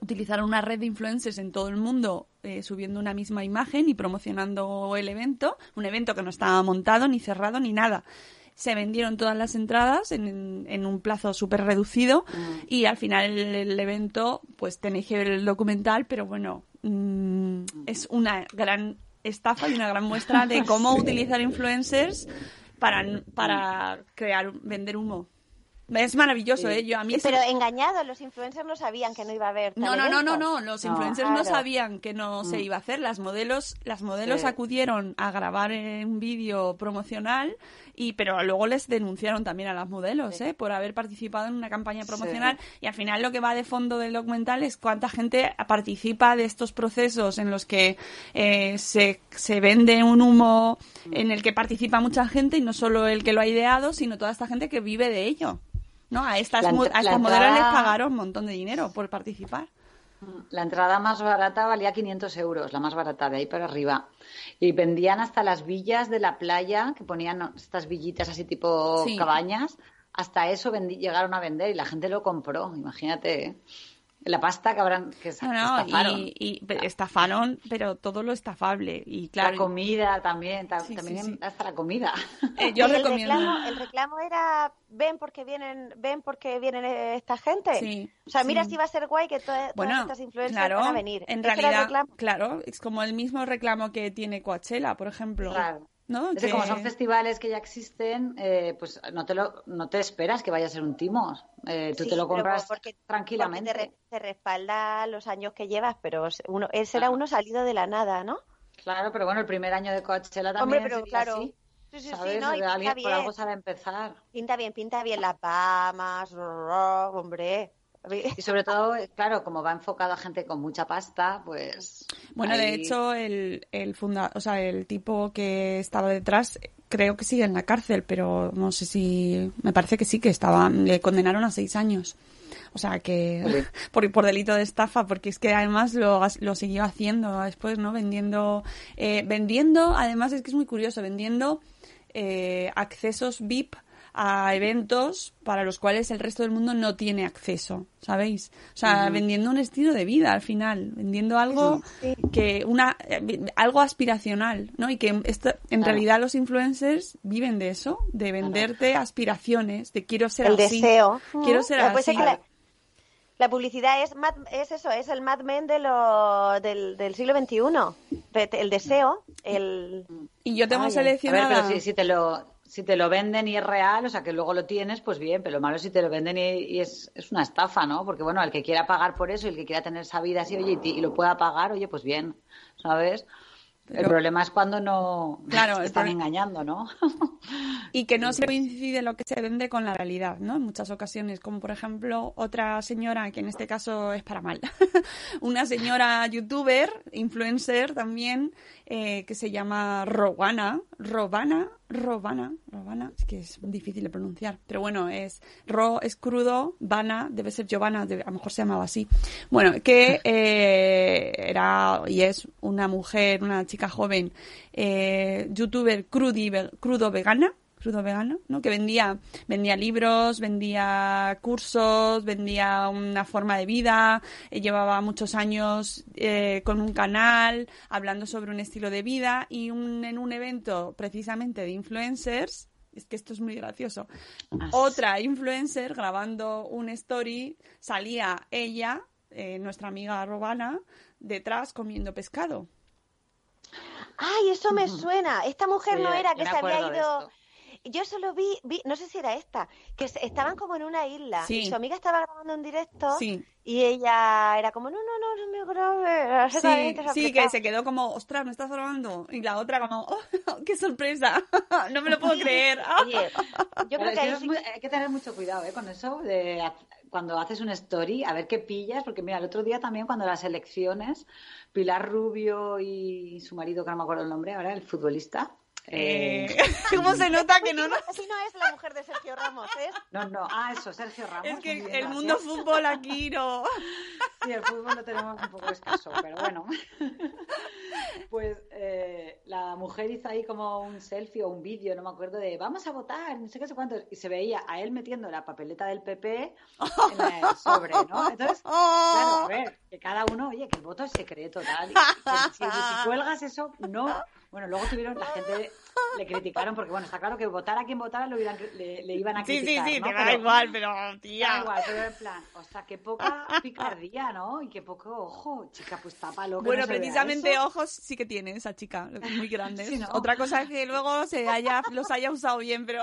utilizaron una red de influencers en todo el mundo eh, subiendo una misma imagen y promocionando el evento, un evento que no estaba montado, ni cerrado, ni nada. Se vendieron todas las entradas en, en un plazo súper reducido y al final el, el evento, pues tenéis que ver el documental, pero bueno, mm, es una gran estafa y una gran muestra de cómo utilizar influencers para, para crear, vender humo. Es maravilloso, ¿eh? Yo a mí Eh, se- Pero engañados, los influencers no sabían que no iba a haber. no, no, no, no, no. Los influencers no claro. sabían que no se iba a hacer. Las modelos, las modelos Sí. acudieron a grabar eh, un vídeo promocional y, pero luego les denunciaron también a las modelos, ¿eh? Por haber participado en una campaña promocional. Y al final lo que va de fondo del documental es cuánta gente participa de estos procesos en los que eh, se, se vende un humo en el que participa mucha gente y no solo el que lo ha ideado, sino toda esta gente que vive de ello. ¿No? A estas, La a estas modelos les pagaron un montón de dinero por participar. La entrada más barata valía 500 euros, la más barata, de ahí para arriba. Y vendían hasta las villas de la playa, que ponían estas villitas así tipo Sí. cabañas. Hasta eso llegaron a vender y la gente lo compró, imagínate. ¿eh? La pasta que habrán que No, no, estafaron. y, y estafaron, pero todo lo estafable. Y La claro, comida también, ta- Sí, también sí, sí. hasta la comida. eh, yo Y el recomiendo. reclamo, el reclamo era ven porque vienen, ven porque vienen eh, esta gente. Sí, o sea, mira si va a ser guay que to- todas Bueno, estas influencers claro, van a venir. en realidad, claro, es como el mismo reclamo que tiene Coachella, por ejemplo. Claro. ¿No? Es que como son festivales que ya existen, eh, pues no te lo, no te esperas que vaya a ser un timo. Eh, tú Sí, te lo pero compras porque- tranquilamente. Porque te, re- te respalda los años que llevas, pero uno, ese era uno salido de la nada, ¿no? Claro, pero bueno, el primer año de Coachella Hombre, también pero sería claro. así, Sí, sí, sí, ¿sabes? no, y alguien- por bien. algo sabe empezar. Pinta bien, pinta bien las Bahamas, rrr, hombre. Y sobre todo, claro, como va enfocado a gente con mucha pasta, pues... Bueno, de hecho, el, el funda, o sea, el tipo que estaba detrás, creo que sigue en la cárcel, pero no sé si, me parece que sí que estaba, le condenaron a seis años. O sea que por, por delito de estafa, porque es que además lo, lo siguió haciendo después, ¿no? Vendiendo, eh, vendiendo, además es que es muy curioso, vendiendo eh, accesos VIP a eventos para los cuales el resto del mundo no tiene acceso, ¿sabéis? O sea, vendiendo un estilo de vida al final, vendiendo algo que una eh, algo aspiracional, ¿no? Y que esto, en Claro. realidad los influencers viven de eso, de venderte aspiraciones, de quiero ser El así, deseo. quiero ser Lo que pasa así. es que la, publicidad es, Mad- es eso, es el Mad Men de lo, del, del siglo XXI. El deseo, el... Y yo tengo Ay, ay. A ver, seleccionada pero si, si te lo si te lo venden y es real, o sea que luego lo tienes, pues bien, pero lo malo es si te lo venden y, y es, es una estafa, ¿no? Porque bueno, el que quiera pagar por eso, el que quiera tener esa vida así, oye, y, y lo pueda pagar, oye, pues bien, ¿sabes? el Pero- problema es cuando no Claro, te están engañando, ¿no? y que no se coincide lo que se vende con la realidad, ¿no? En muchas ocasiones, como por ejemplo otra señora, que en este caso es para mal, una señora youtuber, influencer también, eh, que se llama Robana, Robana, Robana, Robana, es que es difícil de pronunciar, pero bueno, es Ro, es crudo, Vana, debe ser Giovanna, a lo mejor se llamaba así. Bueno, que eh, era y es una mujer, una chica joven, eh, youtuber crudi, ve- crudo vegana, crudo vegano, ¿no? Que vendía, vendía libros, vendía cursos, vendía una forma de vida, eh, llevaba muchos años eh, con un canal hablando sobre un estilo de vida y un- en un evento precisamente de influencers, es que esto es muy gracioso, otra influencer grabando un story, salía ella, eh, nuestra amiga Robana, detrás comiendo pescado. ¡Ay, eso me suena! Esta mujer Sí, no era que se había ido... Yo solo vi, vi, no sé si era esta, que se- estaban como en una isla Sí. y su amiga estaba grabando un directo Sí. y ella era como, no, no, no, no me grabe. Sí, sí, que se quedó como, ostras, me estás grabando. Y la otra como, oh, qué sorpresa, no me lo puedo creer. Yo creo que muy- hay que tener mucho cuidado ¿eh? con eso de cuando haces una story, a ver qué pillas, porque mira, el otro día también cuando las elecciones, Pilar Rubio y su marido, que no me acuerdo el nombre ahora, el futbolista. Eh, eh, ¿Cómo se nota que no nos... Así no es la mujer de Sergio Ramos, ¿eh? no, no, ah, eso, Sergio Ramos. Es que bien, el gracias. mundo fútbol aquí no... Sí, el fútbol lo tenemos un poco escaso, pero bueno. Pues eh, la mujer hizo ahí como un selfie o un vídeo, no me acuerdo, de vamos a votar, no sé qué sé cuántos, y se veía a él metiendo la papeleta del PP en el sobre, ¿no? Entonces, claro, a ver, que cada uno, oye, que el voto es secreto, tal, y que si, si cuelgas eso, no. Bueno, luego tuvieron, la gente le criticaron porque, bueno, está claro que votar a quien votara lo hubieran- le, le iban a Sí, sí, criticar, sí, ¿no? te da Pero- igual, pero Da tía... igual, pero en plan, o sea, qué poca picardía, ¿no? Y qué poco ojo, chica, pues tápalo. que Bueno, no precisamente ojos sí que tiene esa chica, muy grandes. Sí, ¿no? Otra cosa es que luego se haya, los haya usado bien, pero...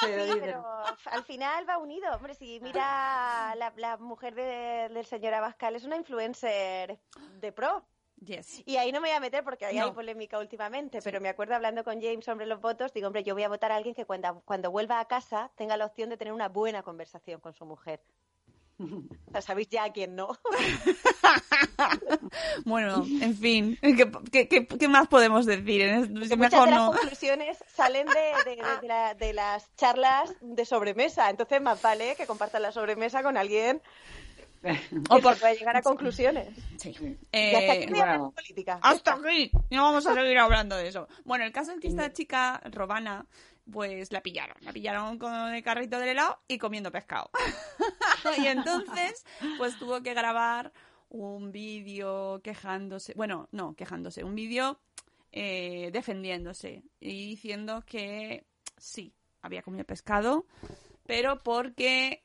Pero Sí, pero al final va unido. Hombre, si mira la, la mujer de- del señor Abascal, es una influencer de pro. Yes. Y ahí no me voy a meter porque ahí hay polémica últimamente, pero me acuerdo hablando con James sobre los votos, digo, hombre, yo voy a votar a alguien que cuando, cuando vuelva a casa tenga la opción de tener una buena conversación con su mujer. O sea, sabéis ya a quién no. Bueno, en fin, ¿qué, qué, qué- más podemos decir? Esto? Muchas Mejor de las no. conclusiones salen de, de- de- de la- de las charlas de sobremesa, entonces más vale que compartan la sobremesa con alguien O por- llegar a conclusiones. Sí. Y hasta aquí Eh, bueno. de política. Hasta aquí. No vamos a seguir hablando de eso. Bueno, el caso es que esta chica, Robana, pues la pillaron. La pillaron con el carrito del helado y comiendo pescado. y entonces, pues tuvo que grabar un vídeo quejándose. Bueno, no, quejándose. Un vídeo eh, defendiéndose y diciendo que sí, había comido pescado, pero porque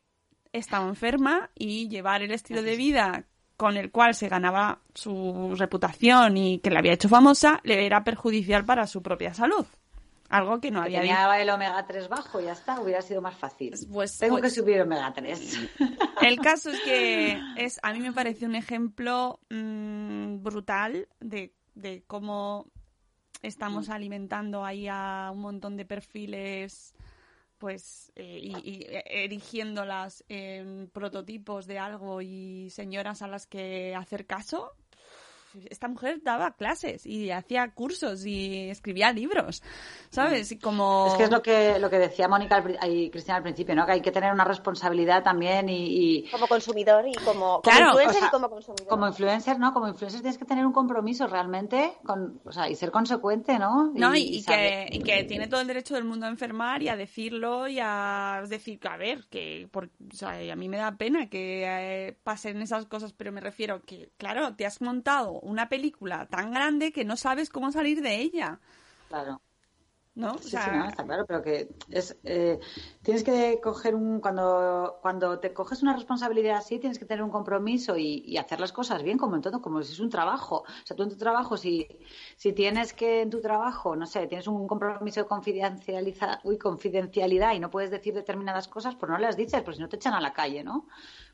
estaba enferma y llevar el estilo de vida con el cual se ganaba su reputación y que la había hecho famosa, le era perjudicial para su propia salud. Algo que no que había tenía el omega 3 bajo, ya está, hubiera sido más fácil. Pues- Tengo pues- que subir omega 3. El caso es que es, a mí me parece un ejemplo mm, brutal de, de cómo estamos alimentando ahí a un montón de perfiles pues eh, y, y erigiéndolas en prototipos de algo y señoras a las que hacer caso esta mujer daba clases y hacía cursos y escribía libros, ¿sabes? Y como... Es que es lo que, lo que decía Mónica y Cristina al principio, ¿no? Que hay que tener una responsabilidad también y, y Como consumidor y como, influencer o sea, y como consumidor. como influencer, ¿no? Como influencer tienes que tener un compromiso realmente con, o sea, y ser consecuente, ¿no? No, y, y saber- que, y que tiene todo el derecho del mundo a enfermar y a decirlo y a decir, a ver, que por, o sea, a mí me da pena que eh, pasen esas cosas, pero me refiero que, claro, te has montado una película tan grande que no sabes cómo salir de ella, Claro. ¿no? O Sí, sea, sí, no, está claro, pero que es eh, tienes que coger un cuando cuando te coges una responsabilidad así tienes que tener un compromiso y, y hacer las cosas bien como en todo, como si es un trabajo. O sea, tú en tu trabajo si si tienes que en tu trabajo, no sé, tienes un compromiso de confidencializa, uy, confidencialidad y no puedes decir determinadas cosas, pues no las dices, pues si no te echan a la calle, ¿no?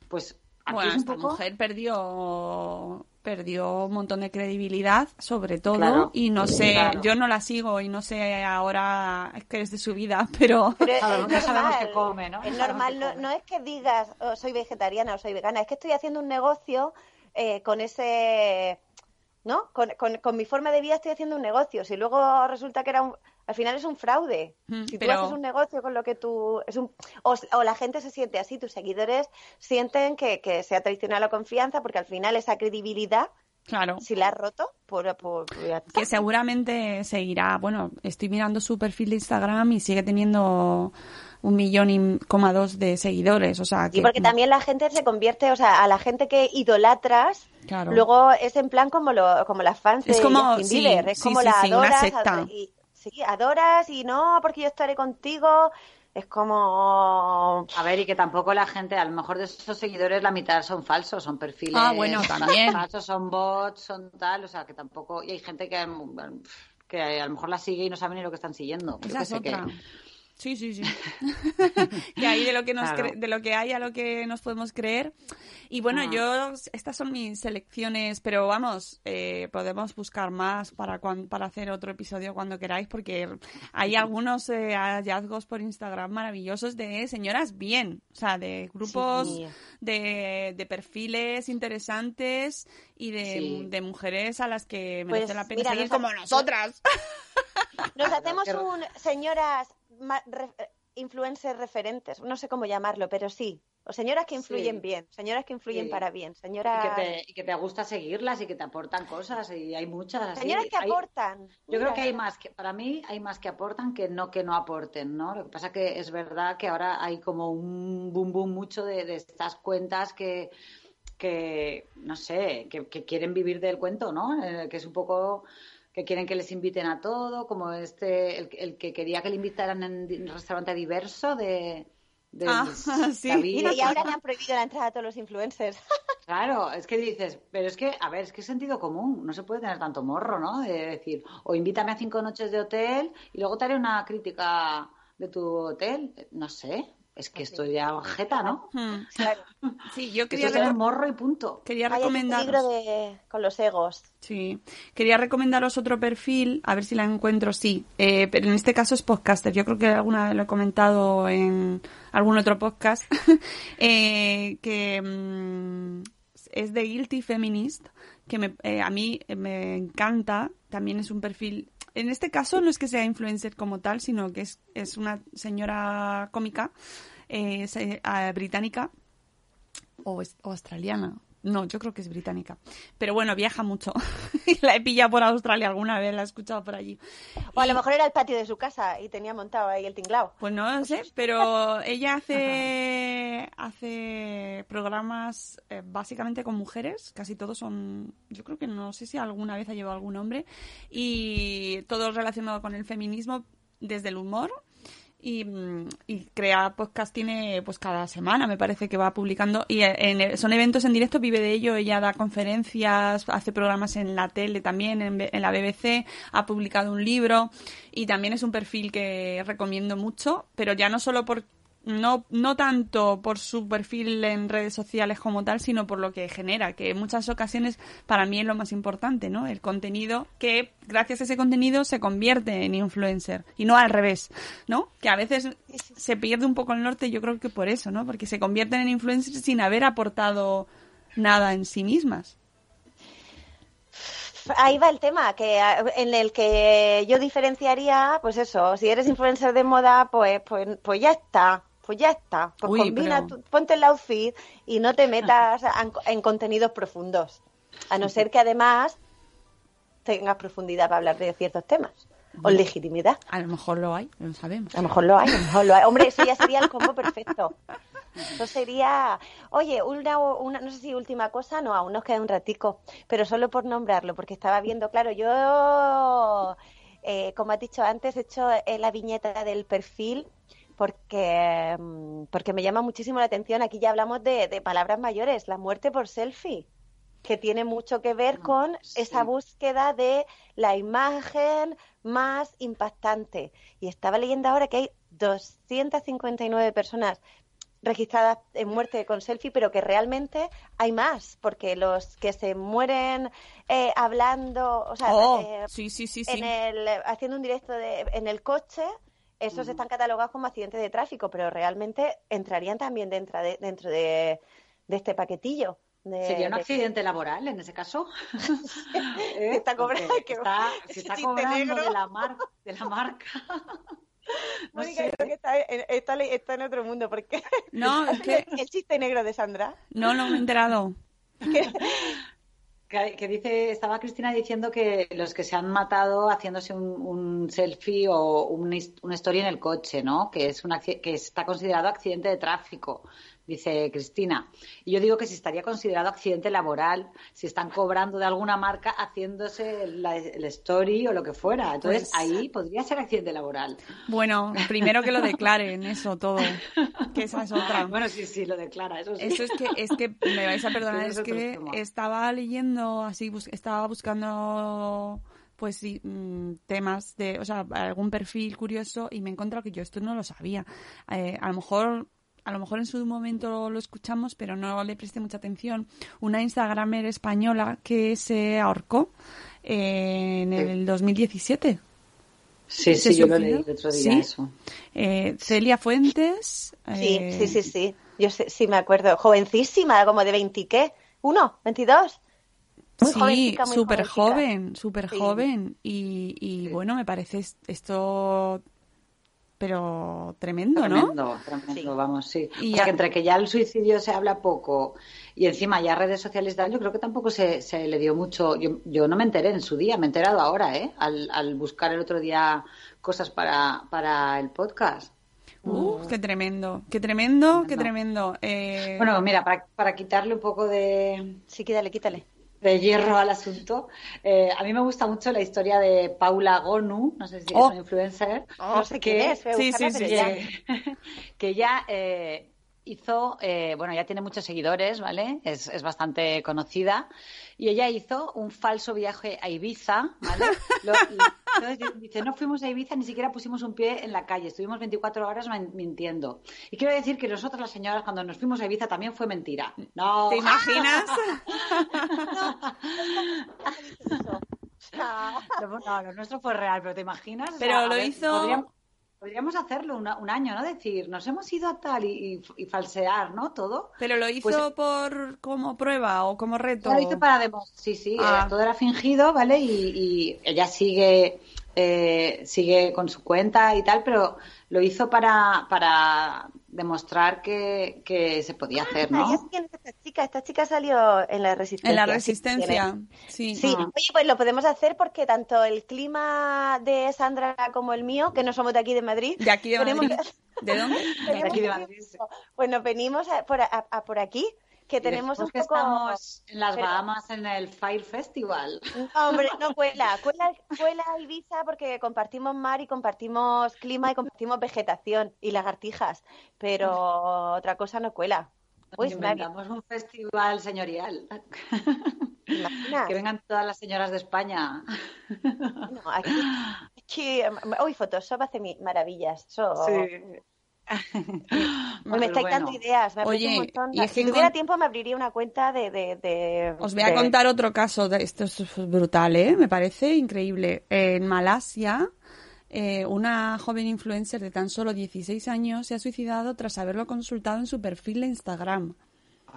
Pues bueno, esta poco mujer perdió perdió un montón de credibilidad, sobre todo, Claro, y no sé, claro. yo no la sigo y no sé ahora qué es de su vida, pero Pero es- Sabemos- es normal, qué come, ¿no? Es normal, no, no es que digas "Oh, soy vegetariana o soy vegana, es que estoy haciendo un negocio eh, con ese, ¿no? Con, con- con mi forma de vida estoy haciendo un negocio. Si luego resulta que era un, al final es un fraude. Mm, Si tú pero- haces un negocio con lo que tú, es un, o, o la gente se siente así, tus seguidores sienten que, que se ha traicionado la confianza porque al final esa credibilidad, claro. si la has roto, por, que seguramente seguirá. Bueno, estoy mirando su perfil de Instagram y sigue teniendo un millón y coma dos de seguidores. O sea, que Y porque también la gente se convierte, o sea, a la gente que idolatras, Claro. luego es en plan como lo, como las fans Es de como- Justin sí, Bieber, es sí, como sí, la una adoras, secta. y, sí, adoras y no, porque yo estaré contigo, es como A ver, y que tampoco la gente, a lo mejor de esos seguidores la mitad son falsos, son perfiles Ah, bueno, también. falsos, son bots, son tal, o sea, que tampoco, y hay gente que, que a lo mejor la sigue y no sabe ni lo que están siguiendo. Esa es sé, que- otra. Sí, sí, sí. que ahí de lo que nos Claro. de lo que hay a lo que nos podemos creer. Y bueno, Ah. yo estas son mis selecciones, pero vamos, eh, podemos buscar más para cuan- para hacer otro episodio cuando queráis, porque hay algunos eh, hallazgos por Instagram maravillosos de señoras bien, o sea, de grupos Sí. de, de perfiles interesantes y de, Sí. de mujeres a las que Pues, merece la pena mira, seguir nos ha- como nosotras. nos hacemos un señoras re- eh, influencers referentes, no sé cómo llamarlo, pero sí, o señoras que influyen Sí. bien, señoras que influyen Sí. para bien, y señoras que, te, y que te gusta seguirlas y que te aportan cosas y hay muchas así. señoras que Hay- aportan. Yo creo que hay más que, para mí hay más que aportan que no que no aporten, ¿no? Lo que pasa que es verdad que ahora hay como un boom boom mucho de, de estas cuentas que, que no sé, que, que quieren vivir del cuento, ¿no? Eh, que es un poco que quieren que les inviten a todo, como este, el, el que quería que le invitaran en un restaurante diverso de, de Ah, sí. David. Mira, y ahora le han prohibido la entrada a todos los influencers. Claro, es que dices, pero es que, a ver, es que es sentido común, no se puede tener tanto morro, ¿no? De decir, o invítame a cinco noches de hotel y luego te haré una crítica de tu hotel, no sé, es que esto ya jeta, ¿no? Hmm. Claro. Sí, yo Que quería, reco- morro y punto. quería peligro de, con los egos. Sí, quería recomendaros otro perfil, a ver si la encuentro, sí, eh, pero en este caso es podcaster, yo creo que alguna vez lo he comentado en algún otro podcast, eh, que mm, es de Guilty Feminist, que me- eh, a mí me encanta, también es un perfil, en este caso no es que sea influencer como tal, sino que es, es una señora cómica eh, ah, británica o australiana. No, yo creo que es británica. Pero bueno, viaja mucho. la he pillado por Australia alguna vez, la he escuchado por allí. O a lo mejor era el patio de su casa y tenía montado ahí el tinglao. Pues no sé, pero ella hace, hace programas eh, básicamente con mujeres, casi todos son, yo creo que no sé si alguna vez ha llevado algún hombre, y todo relacionado con el feminismo desde el humor. Y, mm, y crea podcast tiene pues cada semana me parece que va publicando. Y eh, en- son eventos en directo vive de ello ella da conferencias hace programas en la tele también en, en la BBC ha publicado un libro y también es un perfil que recomiendo mucho pero ya no solo por no, no tanto por su perfil en redes sociales como tal, sino por lo que genera, que en muchas ocasiones para mí es lo más importante, ¿no? El contenido que gracias a ese contenido se convierte en influencer y no al revés, ¿no? Que a veces se pierde un poco el norte, yo creo que por eso, ¿no? Porque se convierten en influencers sin haber aportado nada en sí mismas. ahí va el tema, que en el que yo diferenciaría, pues eso, si eres influencer de moda, pues, pues, pues ya está, pues ya está. Pues Uy, combina, pero- tu- ponte el outfit y no te metas en, en contenidos profundos. A no ser que además tengas profundidad para hablar de ciertos temas. O legitimidad. A lo mejor lo hay, no sabemos. A lo mejor lo hay, a lo mejor lo hay. Hombre, eso ya sería el combo perfecto. Eso sería, oye, una, una, no sé si última cosa, no, aún nos queda un ratico, pero solo por nombrarlo, porque estaba viendo, claro, yo, eh, como has dicho antes, he hecho eh, la viñeta del perfil porque, mm, porque me llama muchísimo la atención. Aquí ya hablamos de, de palabras mayores, la muerte por selfie que tiene mucho que ver con esa búsqueda de la imagen más impactante. Y estaba leyendo ahora que hay 259 personas registradas en muerte con selfie, pero que realmente hay más, porque los que se mueren eh, hablando, o sea, Oh, eh, sí, sí. en el, haciendo un directo de, en el coche, esos están catalogados como accidentes de tráfico, pero realmente entrarían también dentro de, dentro de, de este paquetillo. de- ¿Sería un de- accidente laboral en ese caso? ¿Eh? Está cobrando- que- está, se está cobrando negro. de la, mar- de la marca. No Mónica, sé. creo que está, está, está en otro mundo, porque No, es que el chiste negro de Sandra. no, no me he enterado. Que, que dice, estaba Cristina diciendo que los que se han matado haciéndose un, un selfie o un una story en el coche, ¿no? Que es un que está considerado accidente de tráfico, dice Cristina. Y yo digo que si estaría considerado accidente laboral, si están cobrando de alguna marca haciéndose la- el story o lo que fuera. Entonces Pues- ahí podría ser accidente laboral. Bueno, primero que lo declaren, eso todo. Que esa es otra. Bueno, sí, sí, lo declara, eso sí. Eso es que, es que me vais a perdonar, es que tema. estaba leyendo así, bus- estaba buscando pues sí, mm, temas de, o sea, algún perfil curioso y me he encontrado que yo esto no lo sabía. Eh, a lo mejor a lo mejor en su momento lo escuchamos, pero no le presté mucha atención. Una Instagramer española que se ahorcó eh, en el 2017. Sí, ¿Se sí, yo lo leí el otro día, ¿Sí? eso. Eh, Celia Fuentes. Sí, eh, sí, sí, sí. Yo sé- sí me acuerdo. Jovencísima, como de 20 qué. ¿Uno? ¿22? Muy sí, súper joven, súper Sí. joven. Y, y bueno, me parece es- esto, pero tremendo, ¿no? Tremendo, tremendo, vamos, sí. Y O sea, ya- que entre que ya el suicidio se habla poco y encima ya redes sociales tal, yo creo que tampoco se, se le dio mucho. Yo, yo no me enteré en su día, me he enterado ahora, ¿eh? Al, al buscar el otro día cosas para, para el podcast. Uh, qué tremendo, qué tremendo, qué tremendo. Eh, Bueno, mira, para, para quitarle un poco de, Sí, quítale, quítale. De hierro al asunto, eh, a mí me gusta mucho la historia de Paula Gonu, no sé si Oh. es una influencer. No sé quién que- es, voy a sí, sí, sí, ya. que, que ella eh, hizo, eh, bueno, ya tiene muchos seguidores, ¿vale? Es, es bastante conocida. Y ella hizo un falso viaje a Ibiza, ¿vale? Lo- entonces dice, no fuimos a Ibiza, ni siquiera pusimos un pie en la calle, estuvimos 24 horas min- mintiendo. Y quiero decir que nosotras las señoras cuando nos fuimos a Ibiza también fue mentira. No, ¿Te imaginas? No, no, lo nuestro fue real, pero ¿te imaginas? O Pero a lo hizo- Podríamos, podríamos hacerlo una- un año, ¿no? Decir, nos hemos ido a tal y, y- y falsear, ¿no? Todo. Pero lo hizo Pues- por como prueba o como reto. Lo hizo para demos. Sí, sí, Ah. eh, todo era fingido, ¿vale? Y, y ella sigue, eh, sigue con su cuenta y tal, pero lo hizo para, para demostrar que, que se podía hacer, Ah, ya ¿no? sé quién es esta chica. Esta chica salió en la Resistencia. En la resistencia, sí. Sí, Ah. oye, pues lo podemos hacer porque tanto el clima de Sandra como el mío, que no somos de aquí de Madrid, De aquí de Madrid. ¿De dónde? De aquí de Madrid. sí. pues nos venimos a- por, a- a por aquí, que tenemos un que poco... estamos en las pero- Bahamas en el Fire Festival. No, hombre, no cuela. Cuela, cuela Ibiza porque compartimos mar y compartimos clima y compartimos vegetación y lagartijas, pero otra cosa no cuela. Uy, ha- Inventamos un festival señorial. Que vengan todas las señoras de España. No, aquí, aquí, uy, Photoshop hace mi- maravillas. Uy, me estáis dando ideas, me Oye, un montón. y es que Si tuviera tiempo me abriría una cuenta de... de, de- Os voy a contar otro caso. De, esto es brutal, ¿eh? Me parece increíble. En Malasia, eh, una joven influencer de tan solo 16 años se ha suicidado tras haberlo consultado en su perfil de Instagram.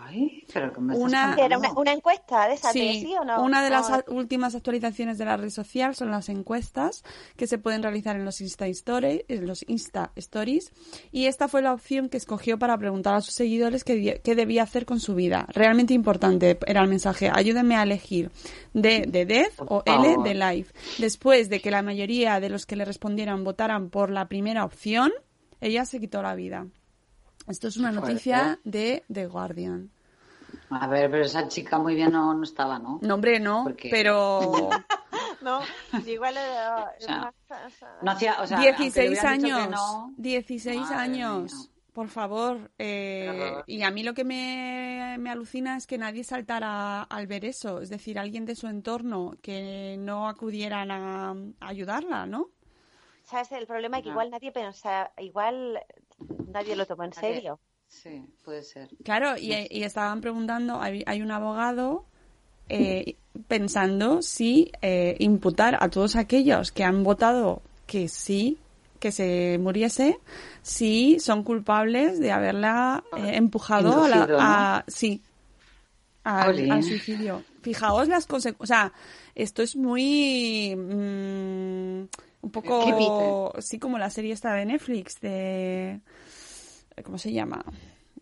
Ay, pero Una- era una, una encuesta de esas de Sí, sí o no. una de las No, últimas actualizaciones de la red social son las encuestas que se pueden realizar en los Insta, Story- en los Insta Stories y esta fue la opción que escogió para preguntar a sus seguidores qué, qué debía hacer con su vida. Realmente importante era el mensaje, ayúdenme a elegir D de Death o L de Life. Después de que la mayoría de los que le respondieran votaran por la primera opción, ella se quitó la vida. Esto es una noticia de The Guardian. A ver, pero esa chica muy bien no, no estaba, ¿no? No, hombre, no, Porque- pero... No, igual era- O sea, No hacía, o sea, aunque le 16 hubieran dicho que años. no, 16 Madre años. mía. Por favor. eh, y a mí lo que me, me alucina es que nadie saltara al ver eso. Es decir, alguien de su entorno que no acudieran a, a ayudarla, ¿no? ¿Sabes? El problema es que No. igual nadie pensa, igual nadie lo tomó en serio. Sí, puede ser. Claro, y, y estaban preguntando, hay, hay un abogado eh, pensando si eh, imputar a todos aquellos que han votado que sí, que se muriese, si son culpables de haberla eh, empujado a la... Inducido, ¿no? a- sí, al suicidio. Fijaos las consecuencias. O sea, esto es muy... mm, un poco... Sí, como la serie esta de Netflix, de... ¿Cómo se llama?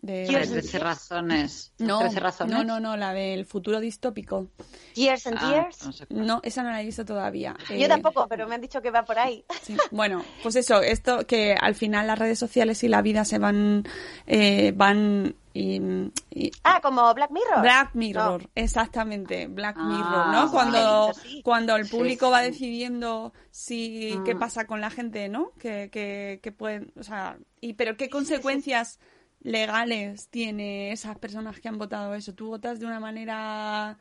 De... 13 razones. No, 13 razones. no, no, no, la del futuro distópico. Years and Ah, years. no sé. No, esa no la he visto todavía. Yo Eh, tampoco, pero me han dicho que va por ahí. sí. Bueno, pues eso, esto que al final las redes sociales y la vida se van, eh, van y, y- Ah, como Black Mirror. Black Mirror, No. exactamente, Black Ah, Mirror, ¿no? Cuando, sí. cuando el Sí, público va sí. decidiendo si qué Mm. pasa con la gente, ¿no? Que, que, que pueden, o sea, y pero qué consecuencias legales tiene esas personas que han votado eso. Tú votas de una manera,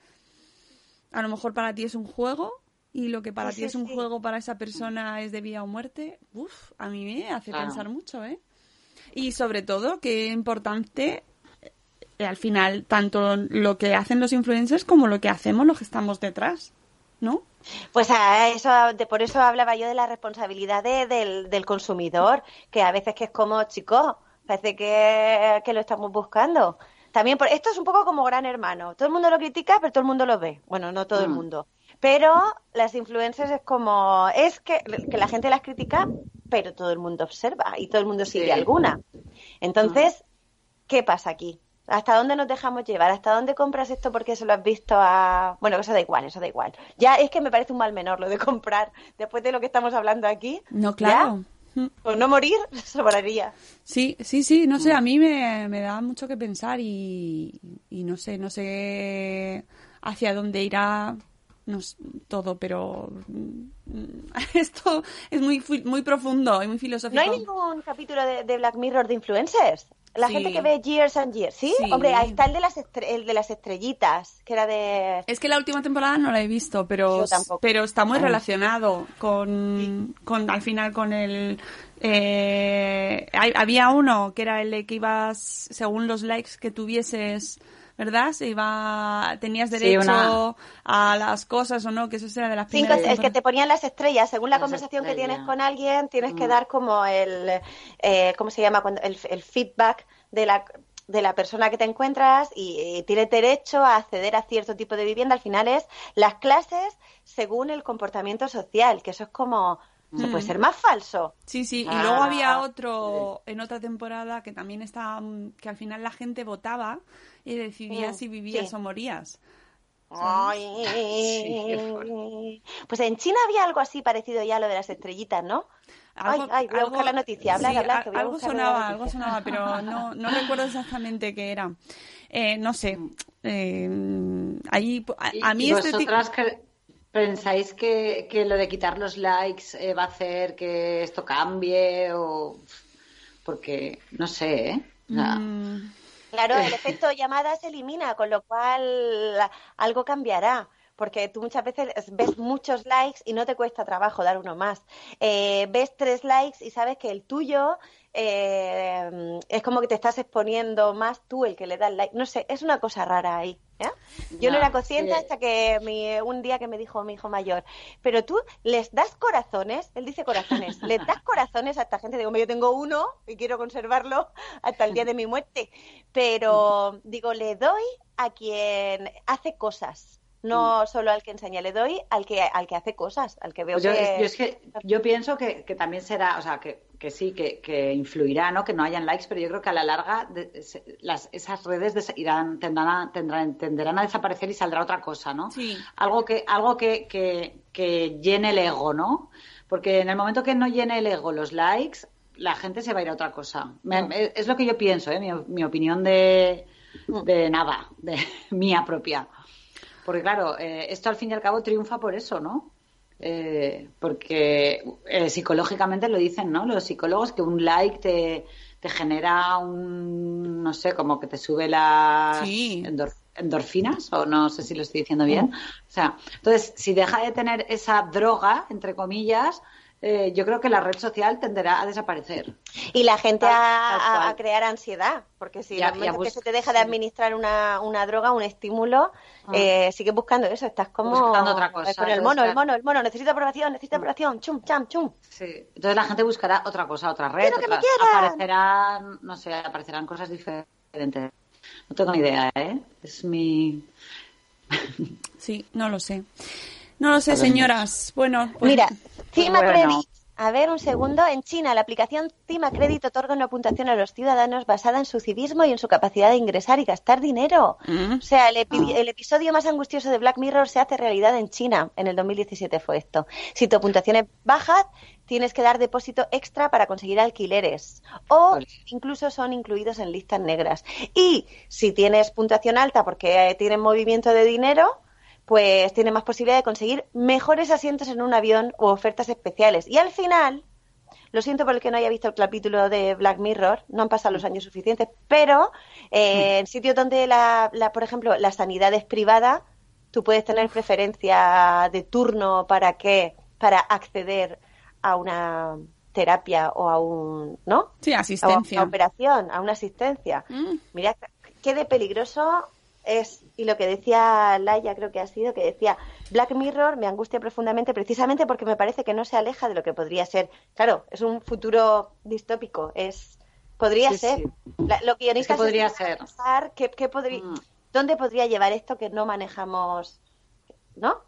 a lo mejor para ti es un juego y lo que para Sí, ti es un sí. juego para esa persona es de vida o muerte. Uf, a mí me hace pensar mucho, ¿eh? Y sobre todo, qué importante eh, al final tanto lo que hacen los influencers como lo que hacemos los que estamos detrás, ¿no? Pues a eso, de, por eso hablaba yo de la responsabilidad de- del, del consumidor, que a veces que es como, chicos, parece que, que lo estamos buscando. También, por, esto es un poco como Gran Hermano. Todo el mundo lo critica, pero todo el mundo lo ve. Bueno, no todo el Mm. mundo. Pero las influencers es como, es que, que la gente las critica, pero todo el mundo observa y todo el mundo sigue Sí. alguna. Entonces, ¿qué pasa aquí? ¿Hasta dónde nos dejamos llevar? ¿Hasta dónde compras esto porque se lo has visto a...? Bueno, eso da igual, eso da igual. Ya es que me parece un mal menor lo de comprar, después de lo que estamos hablando aquí. No, claro. Mm. ¿ya? Por no morir, sobraría. Sí, sí, sí, no sé, a mí me, me da mucho que pensar y, y no sé, no sé hacia dónde irá no s- todo, pero mm, esto es muy, muy profundo y muy filosófico. ¿No hay ningún capítulo de, de Black Mirror de influencers? La Sí. gente que ve Years and Years, ¿sí? Sí. Hombre, ahí está el de, las el de las estrellitas, que era de... Es que la última temporada no la he visto, pero, pero está muy relacionado con, con al final con el... eh, hay- había uno que era el de que ibas, según los likes que tuvieses, ¿verdad? Se iba, tenías Sí, derecho una- a las cosas o no, que eso era de las Cinco, primeras el que te ponían las estrellas, según la Las conversación que tienes con alguien, tienes que Mm. dar como el, eh, ¿cómo se llama? Cuando, el, el feedback de la, de la persona que te encuentras y, eh, tienes derecho a acceder a cierto tipo de vivienda. Al final es las clases según el comportamiento social, que eso es como, ¿se puede Mm. ser más falso? Sí, sí, y Ah, luego había otro en otra temporada que también estaba, mm, que al final la gente votaba y decidía Mm, si vivías sí. o morías. Ay. Pues en China había algo así parecido ya a lo de las estrellitas, ¿no? Ay, ay, voy a buscar la noticia. Hablar, sí, hablar, a- algo sonaba, noticia. algo sonaba, pero no, no recuerdo exactamente qué era. Eh, no sé. eh, ahí, a, ¿Y- a mí y este tipo... que pensáis que, que lo de quitar los likes eh, va a hacer que esto cambie o porque no sé, ¿eh? O sea, Mm, Claro, el efecto llamada se elimina, con lo cual algo cambiará. Porque tú muchas veces ves muchos likes y no te cuesta trabajo dar uno más. Eh, ves tres likes y sabes que el tuyo eh, es como que te estás exponiendo más tú el que le da el like. No sé, es una cosa rara ahí. ¿Eh? Yo no era consciente sí. hasta que mi- un día que me dijo mi hijo mayor, pero tú les das corazones, él dice corazones, les das corazones a esta gente. Digo, "Hombre, yo tengo uno y quiero conservarlo hasta el día de mi muerte, pero digo, le doy a quien hace cosas, no solo al que enseña, le doy al que al que hace cosas, al que veo Pues yo, que... yo es que yo pienso que, que también será, o sea, que, que sí, que, que influirá, ¿no? Que no hayan likes, pero yo creo que a la larga de- se- las, esas redes des- irán, tendrán a, tendrán, tenderán a desaparecer y saldrá otra cosa, ¿no? Sí. Algo que, algo que, que, que llene el ego, ¿no? Porque en el momento que no llene el ego los likes, la gente se va a ir a otra cosa. Me- es lo que yo pienso, ¿eh? Mi, mi opinión de, de nada, de mía propia. Porque claro, eh, esto al fin y al cabo triunfa por eso, ¿no? Eh, porque eh, psicológicamente lo dicen, ¿no? Los psicólogos que un like te, te genera un, no sé, como que te sube las Sí. endor- endorfinas, o no sé si lo estoy diciendo bien. O sea, entonces, si deja de tener esa droga, entre comillas, eh, yo creo que la red social tenderá a desaparecer. Y la gente Tal- a, crear ansiedad, porque si Y en a- el momento y a que se te deja de administrar una, una droga, un estímulo, Ah. eh, sigues buscando eso, estás como Buscando otra cosa, con el mono, el mono, el mono, necesito aprobación, necesito aprobación, chum, cham, chum. Sí. Entonces la gente buscará otra cosa, otra red, quieran. aparecerán, no sé, aparecerán cosas diferentes. No tengo ni idea, ¿eh? Es mi... Sí, no lo sé. No lo sé, señoras. Bueno, pues Mira, Cima bueno. Credit. A ver, un segundo. En China, la aplicación Cima Credit otorga una puntuación a los ciudadanos basada en su civismo y en su capacidad de ingresar y gastar dinero. Mm. O sea, el, epi- el episodio más angustioso de Black Mirror se hace realidad en China. En el 2017 fue esto. Si tu puntuación es baja, tienes que dar depósito extra para conseguir alquileres. O Vale. incluso son incluidos en listas negras. Y si tienes puntuación alta porque eh, tienes movimiento de dinero, pues tienes más posibilidad de conseguir mejores asientos en un avión u ofertas especiales. Y al final, lo siento por el que no haya visto el capítulo de Black Mirror, no han pasado los años suficientes, pero eh, en sitios donde, la, la, por ejemplo, la sanidad es privada, tú puedes tener preferencia de turno para que para acceder a una terapia o a un, ¿no? sí, A asistencia. una operación, a una asistencia. Mm. Mira qué de peligroso es. Y lo que decía Laia, creo que ha sido, que decía, Black Mirror me angustia profundamente precisamente porque me parece que no se aleja de lo que podría ser. Claro, es un futuro distópico, es podría Sí, ser. sí. La- lo guionistas Es que podría ser. pensar qué- qué podría- Mm. ¿Dónde podría llevar esto que no manejamos? ¿No?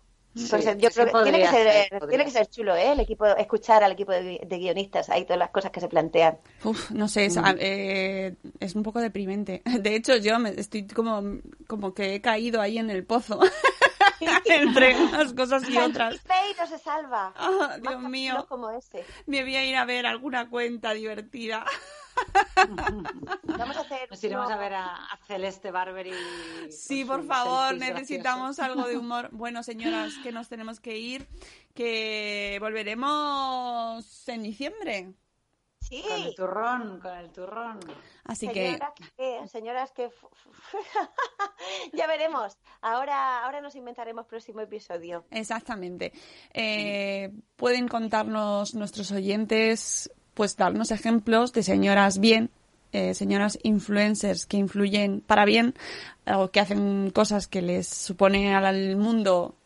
Sí, yo es creo que que, tiene que ser, tiene que ser chulo, ¿eh? El equipo, escuchar al equipo de, gui- de guionistas, ahí todas las cosas que se plantean. Uf, no sé, es, Mm. eh, es un poco deprimente. De hecho, yo me estoy como, como que he caído ahí en el pozo. Entre unas cosas y otras. No se salva. Ah, Dios mío. como ese. Me voy a ir a ver alguna cuenta divertida. Vamos a hacer. Nos iremos uno- a ver a, a Celeste Barber y... Sí, por favor, necesitamos graciosos. algo de humor. Bueno, señoras, que nos tenemos que ir, que volveremos en diciembre. Sí. Con el turrón, con el turrón. Así que Señoras que, señoras que ya veremos. Ahora, ahora nos inventaremos próximo episodio. Exactamente. Eh, pueden contarnos nuestros oyentes, pues darnos ejemplos de señoras bien, eh, señoras influencers que influyen para bien o que hacen cosas que les supone al mundo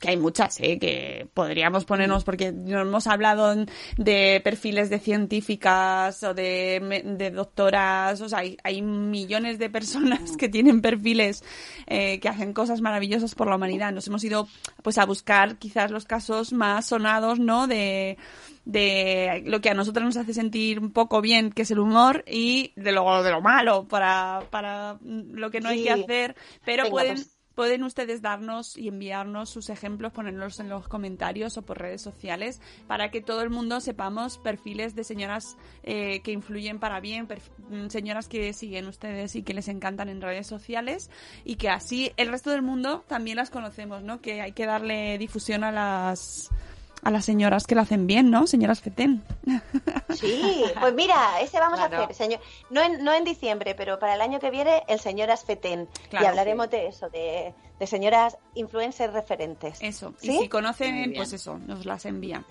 que hay muchas, ¿eh? que podríamos ponernos, porque no hemos hablado de perfiles de científicas o de, de doctoras, o sea, hay, hay millones de personas que tienen perfiles eh, que hacen cosas maravillosas por la humanidad. Nos hemos ido pues a buscar quizás los casos más sonados, ¿no? De, de lo que a nosotros nos hace sentir un poco bien, que es el humor, y de lo, de lo malo, para, para lo que no hay Sí. que hacer, pero Venga, pueden... pues. Pueden ustedes darnos y enviarnos sus ejemplos, ponerlos en los comentarios o por redes sociales para que todo el mundo sepamos perfiles de señoras eh, que influyen para bien, mm, señoras que siguen ustedes y que les encantan en redes sociales y que así el resto del mundo también las conocemos, ¿no? Que hay que darle difusión a las a las señoras que lo hacen bien, ¿no? Señoras Feten. Sí, pues mira, ese vamos a hacer. Señor, no, en, no en diciembre, pero para el año que viene, el señor Asfeten. Claro, y hablaremos de eso, de, de señoras influencers referentes. Eso. Y ¿Sí? si conocen, pues eso, nos las envían.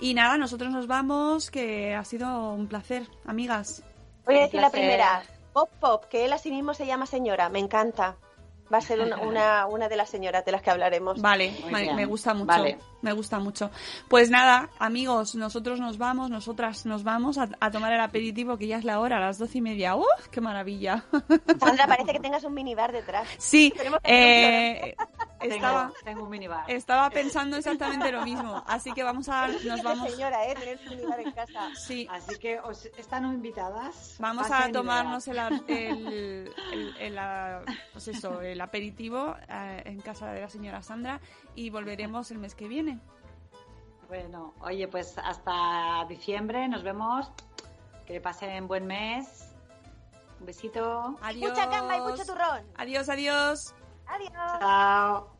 Y nada, nosotros nos vamos, que ha sido un placer, amigas. Voy a decir la primera. Pop Pop, que él a sí mismo se llama señora. Me encanta. Va a ser una, una, una de las señoras de las que hablaremos. Vale, me, gusta mucho. Vale. Me gusta mucho. Pues nada, amigos, nosotros nos vamos, nosotras nos vamos a, a tomar el aperitivo, que ya es la hora, a las doce y media. ¡Uf! ¡Qué maravilla! Sandra, parece que tengas un minibar detrás. Sí, eh, estaba, Tengo, tengo un minibar. estaba pensando exactamente lo mismo. Así que vamos a, nos vamos, señora, ¿eh? Tener un minibar en casa. sí, Así que os están invitadas. Vamos Pasen a tomarnos el, el, el- el, pues eso, el aperitivo eh, en casa de la señora Sandra y volveremos el mes que viene. Bueno, oye, pues hasta diciembre nos vemos. Que pasen buen mes. Un besito. Adiós. Mucha gamba y mucho turrón. Adiós, adiós. Adiós. Chao.